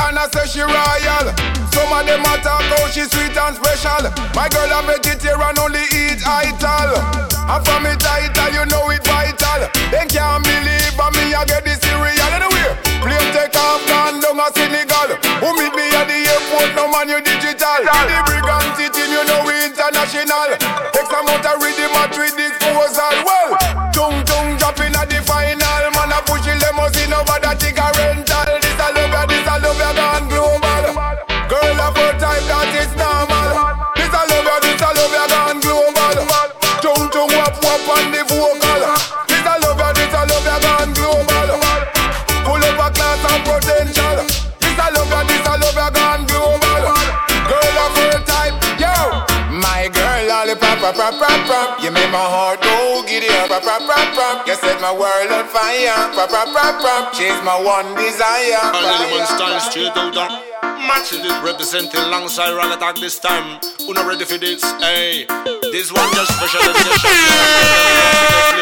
P: And I say she royal. Some of them a talk how she sweet and special. My girl a vegetarian, only eat ital. And from it title, you know it vital. They can't believe but me I get the cereal anyway. Plane take off, gone down a Senegal. Who meet me at the airport, no man you digital. In the brigand city, you know we international. X amount of rhythm at with disposal.
R: Pop, pop, pop, pop. You make my heart go giddy up. Pop, pop, pop, pop. You set my world on fire. Pop, pop, pop, pop. She's my one desire.
S: All the style straight out of Match it representing alongside Rag Attack this time. Who not ready for this? Hey, this one just special. Slim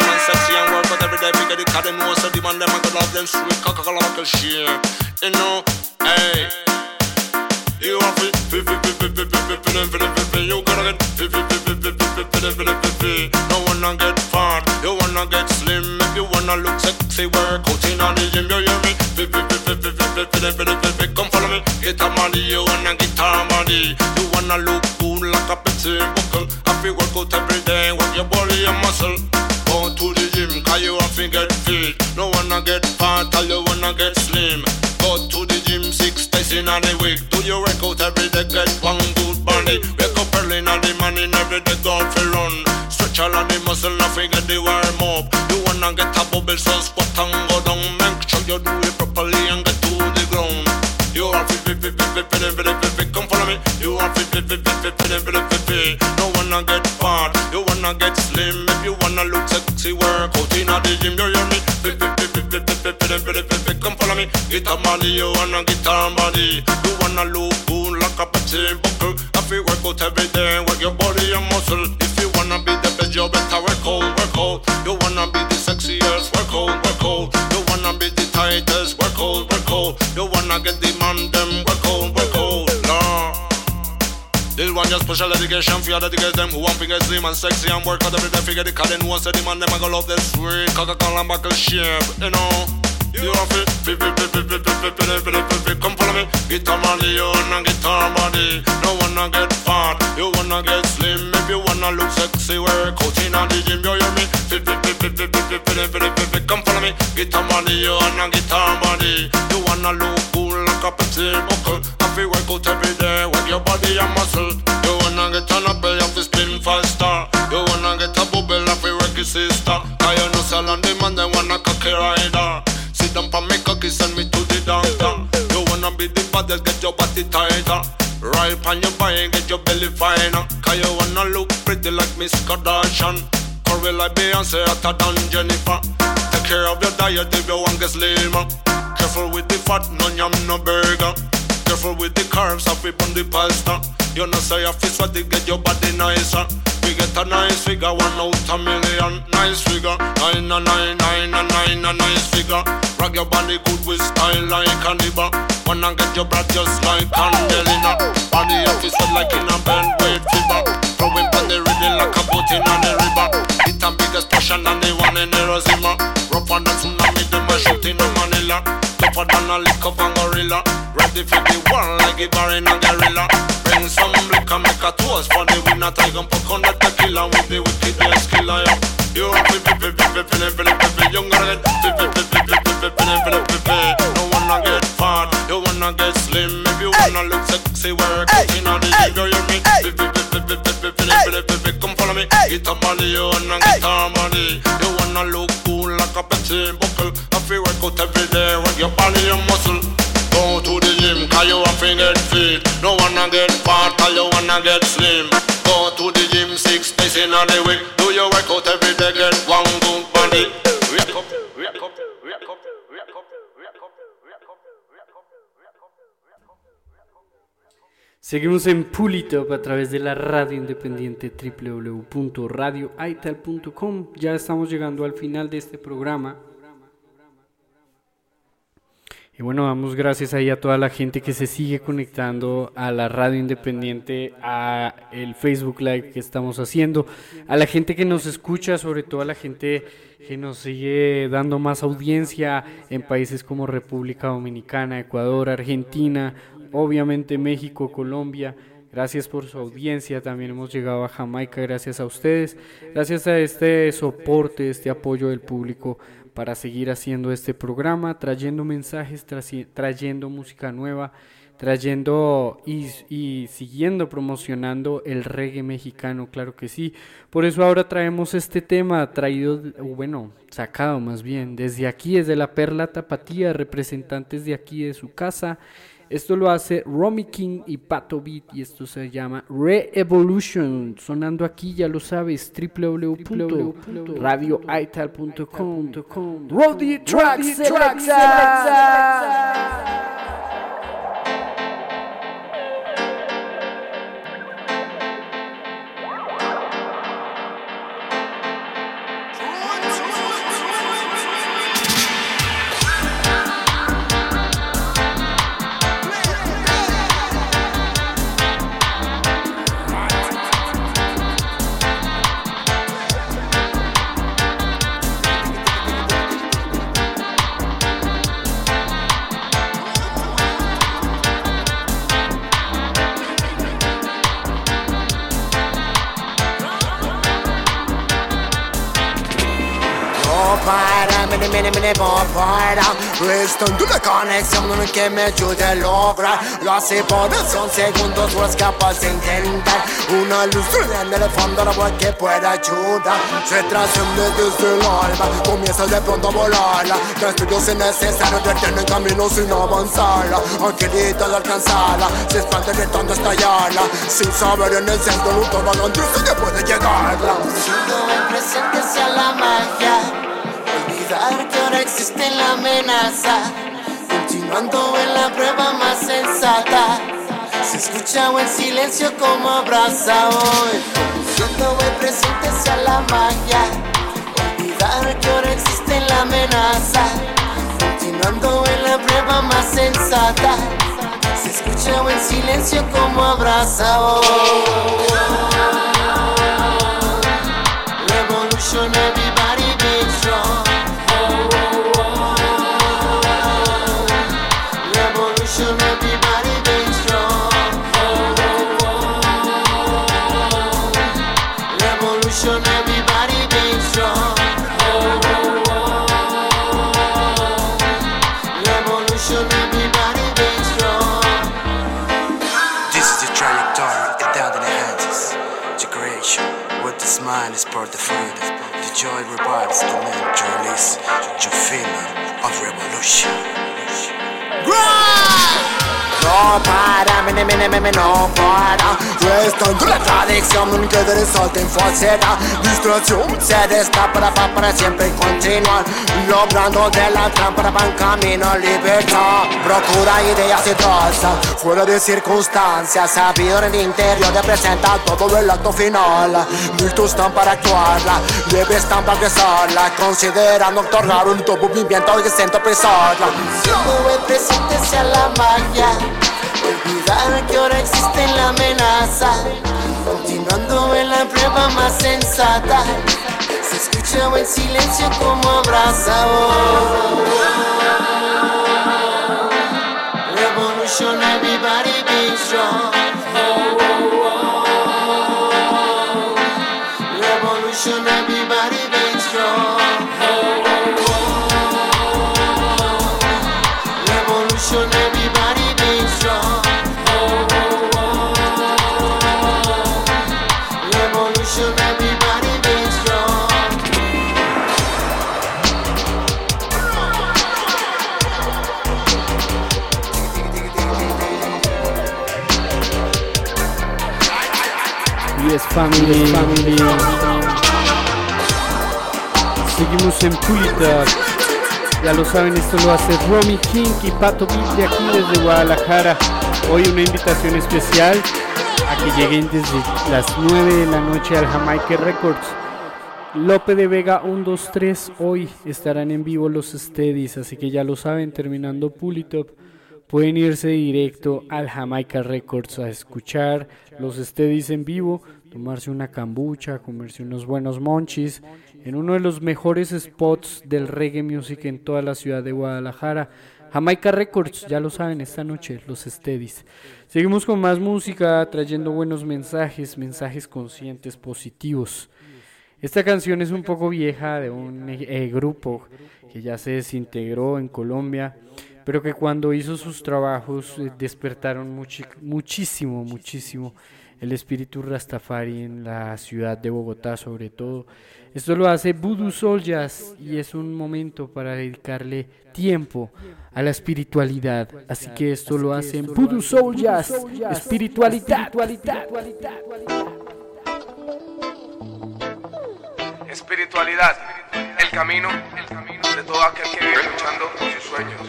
S: and sexy and work out every day. Figure the cat them know so demand them and love them sweet coca cola buckle share. You know, hey. You want fi fi fi fi fi fi fi fi fi fi fi fi You gotta get fi fi fi fi fi fi fi fi fi fi No wanna get fat, you wanna get slim If you wanna look sexy, work out in the gym You hear me? Fi fi fi fi fi fi fi fi fi fi Come follow me, get a money, you wanna get a money You wanna look cool like a Pepsi buckle to work out every day, work your body and muscle Go to the gym, cause you have to get fit No wanna get fat, all you wanna get week Do your workout every day, get one good body Wake up early in the morning, every day go for run Stretch all of the muscle, now get the warm up You wanna get a bubble, so squat and go down Make sure you do it properly and get to the ground You are fit, fit, fit, fit, fit, fit, fit, fit, come follow me You are fit, fit, fit, fit, fit, fit, fit, fit, fit No wanna get fat, you wanna get slim If you wanna look sexy, work out in the gym, you hear me? Fit, fit, fit, fit, fit, fit, fit, fit, fit, come follow me. Get a money, you wanna get a body You wanna look cool like a Pepsi buckle I feel work out every day, work your body and muscle. If you wanna be the best, you better work out, work out. You wanna be the sexiest, work out, work out. You wanna be the tightest, work out, work out. You wanna get the man, them, work out, work out, nah. This one just special education for you dedicate them. Who want to get slim and sexy and work out every day. Figure the then who say the man them I go love this sweet. Coca-Cola and buckle shape, you know. You fit, fit, fit, fit, fit, fit, fit, fit, fit, fit, fit, fit, come follow me. Get a money, you wanna get a body. No wanna get fat, you wanna get slim. If you wanna look sexy, work out in the gym, you hear me? Fit, fit, fit, fit, fit, fit, fit, fit, fit, fit, come follow me. Get a money, you wanna get a body. You wanna look cool like a Pepsi buckle. I feel work every day, work your body and muscle. You wanna get on a bell, you have to spin faster. You wanna get a bubble, I feel work your sister. Cause you know sell on the man, they wanna cocky rider. Be the baddest, get your body tighter. Right on your body, get your belly finer. Cause you wanna look pretty like Miss Kardashian. Curvy like Beyonce, hotter than Jennifer. Take care of your diet if you want get slimmer. Careful with the fat, no yam, no burger. Careful with the carbs, I flip on the pasta. You know say your face what they get your body nicer. We get a nice figure, one out a million. Nice figure, nine a nine, nine a nine a nice figure. Rock your body good with style like Cannibal. Wanna get your breath just like Angelina. Body up is like in a band weight fever. Throwing on the rhythm like a boat in the river. It a biggest passion than the one in Hiroshima. Rougher than tsunami, them a shooting in Manila. Tougher than a lick of a gorilla. The war like a bar in a guerrilla. Bring some liquor, make a toast for the winner. Tiger puck on the tequila with the wickedest killer. Yeah. You get No wanna get fat, you wanna get slim If you wanna look sexy, work in the gym You hear me? Come follow me Get a body, you wanna get a body You wanna look cool like a Pepsi buckle I feel work out every day, work your body fit No wanna get fat, cause you wanna get slim Go to the gym six days in a week Do your workout every day, get one good body
D: Seguimos en Pull It Up a través de la radio independiente www.radioaital.com. Ya estamos llegando al final de este programa. Y bueno, damos gracias ahí a toda la gente que se sigue conectando a la radio independiente, a el Facebook Live que estamos haciendo, a la gente que nos escucha, sobre todo a la gente que nos sigue dando más audiencia en países como República Dominicana, Ecuador, Argentina, obviamente México, Colombia. Gracias por su audiencia, también hemos llegado a Jamaica gracias a ustedes, gracias a este soporte, este apoyo del público para seguir haciendo este programa, trayendo mensajes, trayendo música nueva, trayendo y, siguiendo promocionando el reggae mexicano, claro que sí. Por eso ahora traemos este tema traído, bueno, sacado más bien, desde aquí, desde la Perla Tapatía, representantes de aquí de su casa. Esto lo hace Romy King y Pato Beat y esto se llama Re-Evolution. Sonando aquí, ya lo sabes, www.radioital.com. Roll the tracks,
T: Mini mini bombarda Restando la conexión que me ayude a lograr. Por son segundos es capaz de intentar. Una luz en el fondo la voz que pueda ayudar. Se trasciende desde el alma Comienza de pronto a volarla Despidos innecesarios detienen en camino sin avanzarla Angelita de alcanzarla Se expande gritando estallarla Sin saber en el centro luto vagante que puede llegarla
E: Siendo el presente sea la magia que ahora existe la amenaza, continuando en la prueba más sensata. Se escucha en silencio como abraza hoy, siendo el presente sea la magia. Olvidar que ahora existe la amenaza, continuando en la prueba más sensata. Se escucha en silencio como abraza hoy. Revolution everybody
T: No para, mene, mene, mene, no para La tradición que resalta en falsedad Distracción se destapa para, para siempre continuar Logrando de la trampa van camino a libertad Procura ideas y Fuera de circunstancias Sabido en el interior representa todo el acto final Listos están para actuarla Leve están para expresarla Considerando otorgar un movimiento y siento pensarla
E: Siendo el presente sea la magia Olvidar que ahora existe la amenaza. Continuando en la prueba más sensata. Se escucha en silencio como abraza. Revolution, everybody be strong Revolution,
D: family, family. Seguimos en Pulita. Ya lo saben, esto lo hace Romy King y Pato Beat aquí desde Guadalajara. Hoy una invitación especial a que lleguen desde las 9 de la noche al Jamaica Records. Lope de Vega 123 hoy estarán en vivo los Steadies, así que ya lo saben, terminando Pulitop pueden irse directo al Jamaica Records a escuchar los Steadies en vivo, tomarse una cambucha, comerse unos buenos monchis en uno de los mejores spots del reggae music en toda la ciudad de Guadalajara. Jamaica Records, ya lo saben, esta noche los Steadies. Seguimos con más música, trayendo buenos mensajes, mensajes conscientes, positivos. Esta canción es un poco vieja de un eh, grupo que ya se desintegró en Colombia, pero que cuando hizo sus trabajos eh, despertaron muchísimo, muchísimo el espíritu Rastafari en la ciudad de Bogotá sobre todo. Esto lo hace Voodoo Soul Jazz y es un momento para dedicarle tiempo a la espiritualidad. Así que esto lo hacen Voodoo Soul Jazz, espiritualidad.
C: Espiritualidad, el camino, el camino de todo aquel que vive luchando por sus sueños.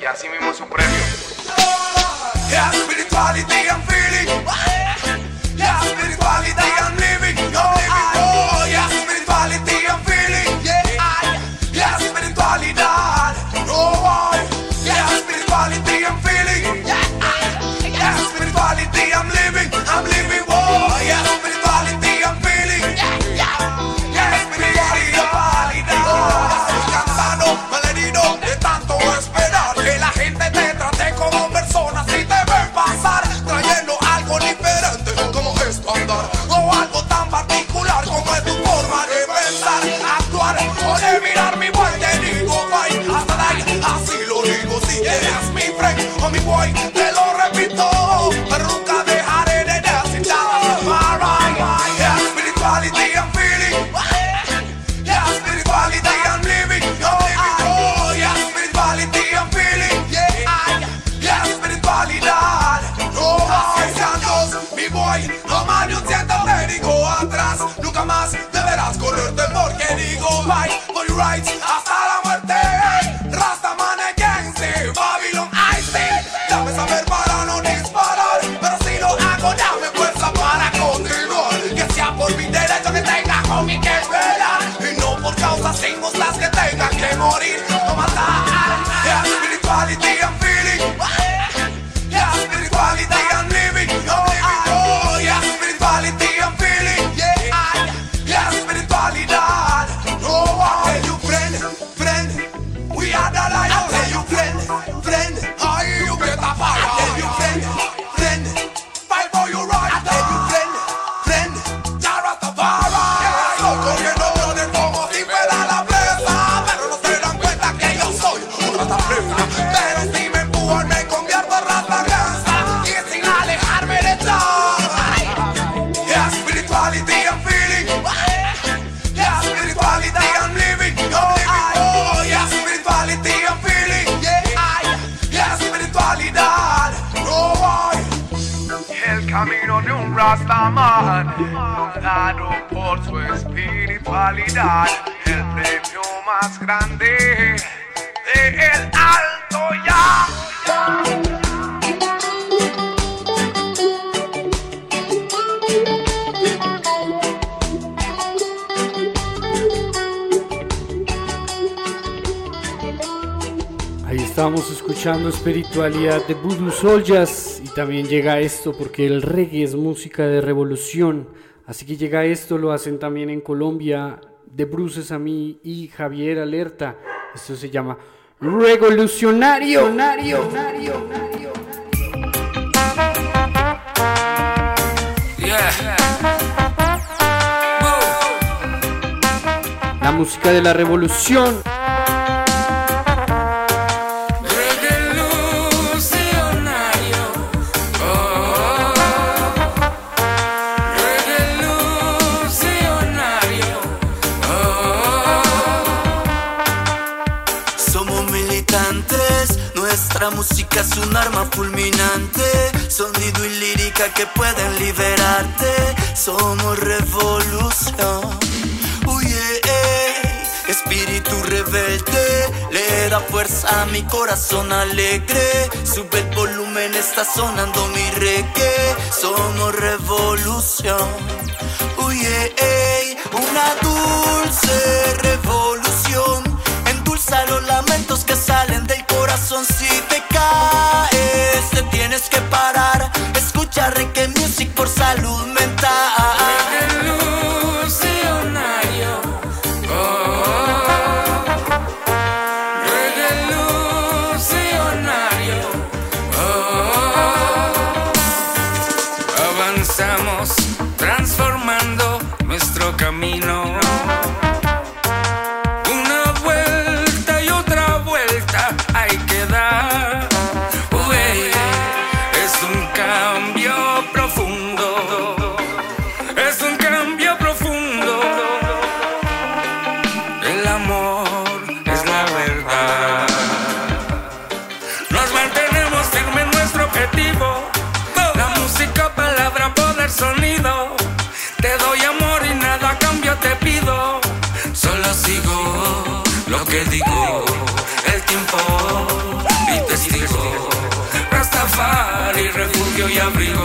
C: Y así mismo su premio.
B: Yeah, spirituality I'm feeling. Yeah, spirituality I'm living. Oh, rights Rastaman,
C: dado por su espiritualidad, el premio más grande de el alto ya.
D: Ahí estamos escuchando espiritualidad de Voodoo y también llega esto porque el reggae es música de revolución. Así que llega esto, lo hacen también en Colombia de Bruces a mí y Javier Alerta. Esto se llama Revolucionario. La música de la revolución.
U: Es un arma fulminante, sonido y lírica que pueden liberarte. Somos revolución, uy, eh, eh, espíritu rebelde, le da fuerza a mi corazón alegre. Sube el volumen, está sonando mi reggae. Somos revolución, uy, eh, eh, una dulce revolución. Endulza los lamentos que salen del corazón si te caes, te tienes que parar. Escucha reggae music por salud
N: y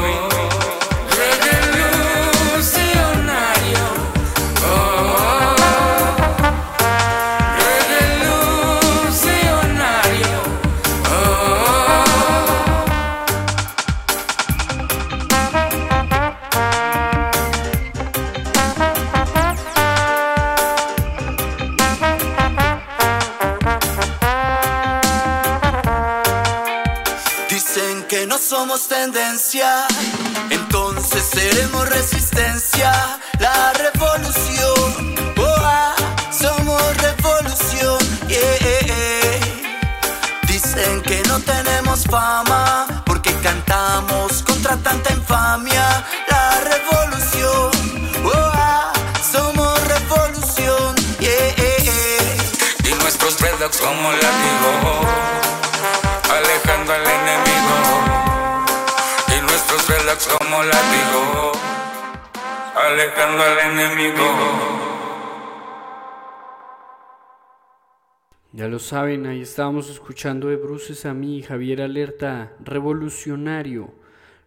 D: Ya lo saben, ahí estábamos escuchando de Bruces a mí, Javier Alerta, revolucionario,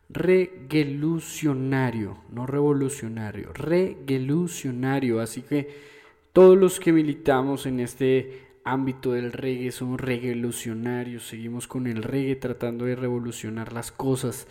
D: regelucionario, no revolucionario, regelucionario. Así que todos los que militamos en este ámbito del reggae somos regelucionarios, seguimos con el reggae tratando de revolucionar las cosas.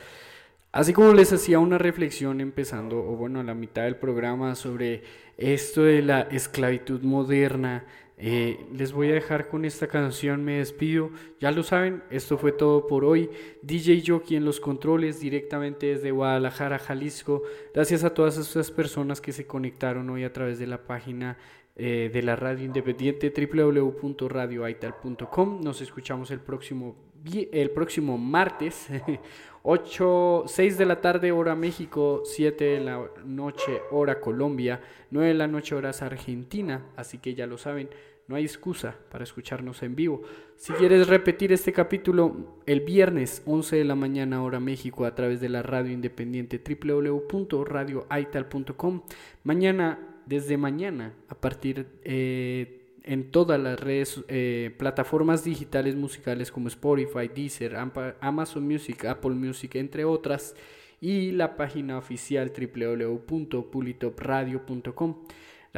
D: Así como les hacía una reflexión empezando, o bueno, a la mitad del programa sobre esto de la esclavitud moderna, eh, les voy a dejar con esta canción, me despido. Ya lo saben, esto fue todo por hoy. DJ Jockey en los controles directamente desde Guadalajara, Jalisco. Gracias a todas estas personas que se conectaron hoy a través de la página eh, de la radio independiente www.radioaital.com. Nos escuchamos el próximo, el próximo martes. 8, 6 de la tarde hora México, 7 de la noche hora Colombia, 9 de la noche horas Argentina, así que ya lo saben, no hay excusa para escucharnos en vivo. Si quieres repetir este capítulo el viernes 11 de la mañana hora México a través de la radio independiente www.radioaital.com, mañana, desde mañana, a partir eh, en todas las redes, eh, plataformas digitales musicales como Spotify, Deezer, Amazon Music, Apple Music, entre otras, y la página oficial www.pulitopradio.com.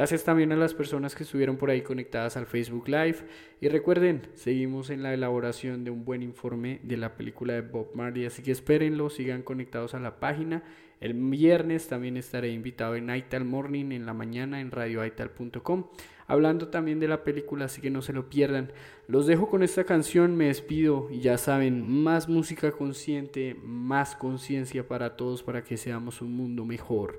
D: Gracias también a las personas que estuvieron por ahí conectadas al Facebook Live. Y recuerden, seguimos en la elaboración de un buen informe de la película de Bob Marley, así que espérenlo, sigan conectados a la página. El viernes también estaré invitado en Aital Morning en la mañana en radioaital.com, hablando también de la película, así que no se lo pierdan. Los dejo con esta canción, me despido y ya saben, más música consciente, más conciencia para todos para que seamos un mundo mejor.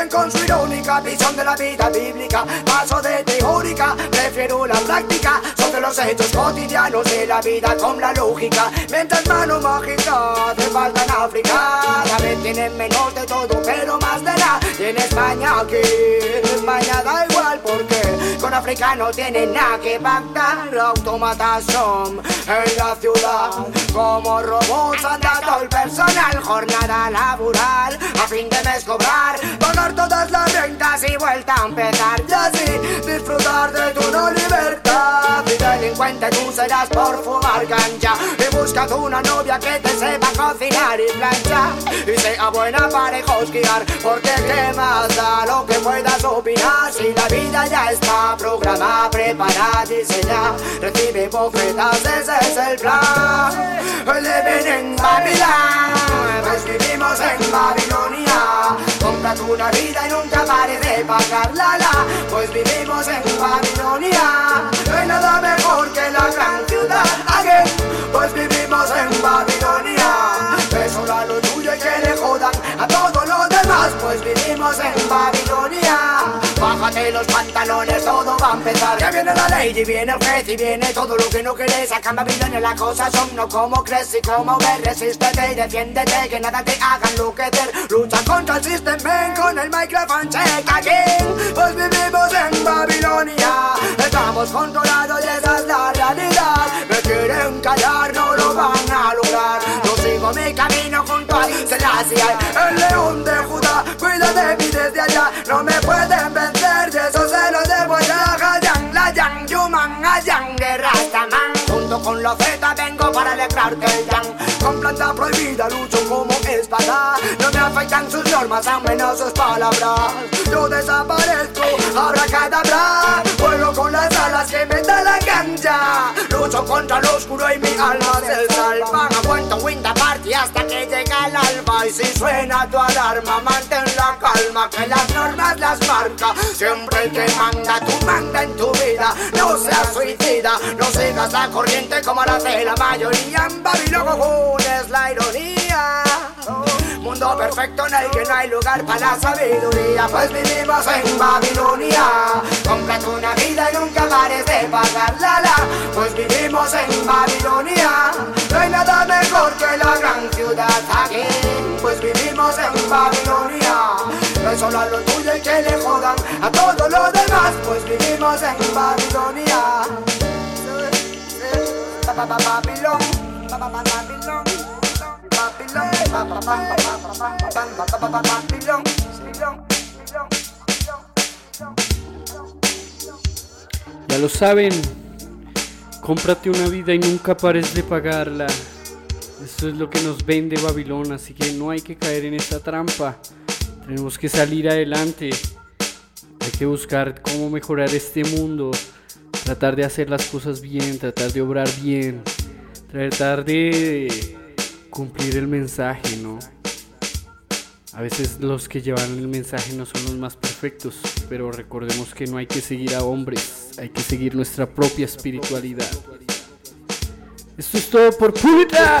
T: Vienen con su irónica visión de la vida bíblica Paso de teórica, prefiero la práctica Sobre los hechos cotidianos de la vida con la lógica Mientras mano mágica hace falta en África La vez tienen menos de todo pero más de nada Y en España aquí, España da igual porque Con África no tienen nada que pactar Autómatas son en la ciudad Como robots anda todo el personal Jornada laboral a fin de mes cobrar Todas las rentas y vuelta a empezar. Y así disfrutar de tu no libertad. Y delincuente tú serás por fumar cancha Y buscas una novia que te sepa cocinar y planchar. Y sea buena para esquiar Porque qué más da lo que puedas opinar. Si la vida ya está programada, preparada, diseñada Recibe bofetas, ese es el plan. Living en Babilón Pues vivimos en Babilonia. Cómprate una vida y nunca pares de pagarla la. Pues vivimos en Babilonia. No hay nada mejor que la gran ciudad. Again, Pues vivimos en Babilonia. Eso da lo tuyo y que le jodan a todos los demás. Pues vivimos en Babilonia Bájate los pantalones, todo va a empezar Ya viene la ley y viene el juez y viene todo lo que no querés Acá en Babilonia las cosas son no como crees y como ves Resístete y defiéndete, que nada te hagan enloquecer Lucha contra el sistema, con el micrófono check again Pues vivimos en Babilonia Estamos estamos controlados y esa es la realidad. Me quieren callar, no lo van a lograr. Yo sigo mi camino junto a Selassie, el león de Judá. Cuida de desde allá, no me pueden vencer, de eso se lo debo ya. Hayan, la yang, yuman, hayan, de Rastaman. Junto con los Z vengo para alegrarte el yang. Con planta prohibida lucho como No me afectan sus normas, a menos sus palabras. Yo desaparezco, habrá cadabra. Vuelo con las alas que me da la cancha. Lucho contra lo oscuro y mi alma se salva. Aguanto Winda Party hasta que llega el alba. Y si suena tu alarma, mantén la calma. Que las normas las marca. Siempre el que manda, tú manda en tu vida. No seas suicida, no sigas la corriente como la de la mayoría. En es la ironía. Mundo perfecto en el que no hay lugar para la sabiduría. Pues vivimos en Babilonia. Cómprate una vida y nunca pares de pagarla la. Pues vivimos en Babilonia. No hay nada mejor que la gran ciudad aquí. Pues vivimos en Babilonia. No es solo a lo tuyo y que le jodan a todo lo demás. Pues vivimos en Babilonia. Babilón
D: Ya lo saben, cómprate una vida y nunca pares de pagarla. Eso es lo que nos vende Babilón, así que no hay que caer en esta trampa. Tenemos que salir adelante. Hay que buscar cómo mejorar este mundo. Tratar de hacer las cosas bien, tratar de obrar bien. Tratar de cumplir el mensaje, ¿no? A veces los que llevan el mensaje no son los más perfectos, pero recordemos que no hay que seguir a hombres, hay que seguir nuestra propia espiritualidad. Esto es todo por Pulita.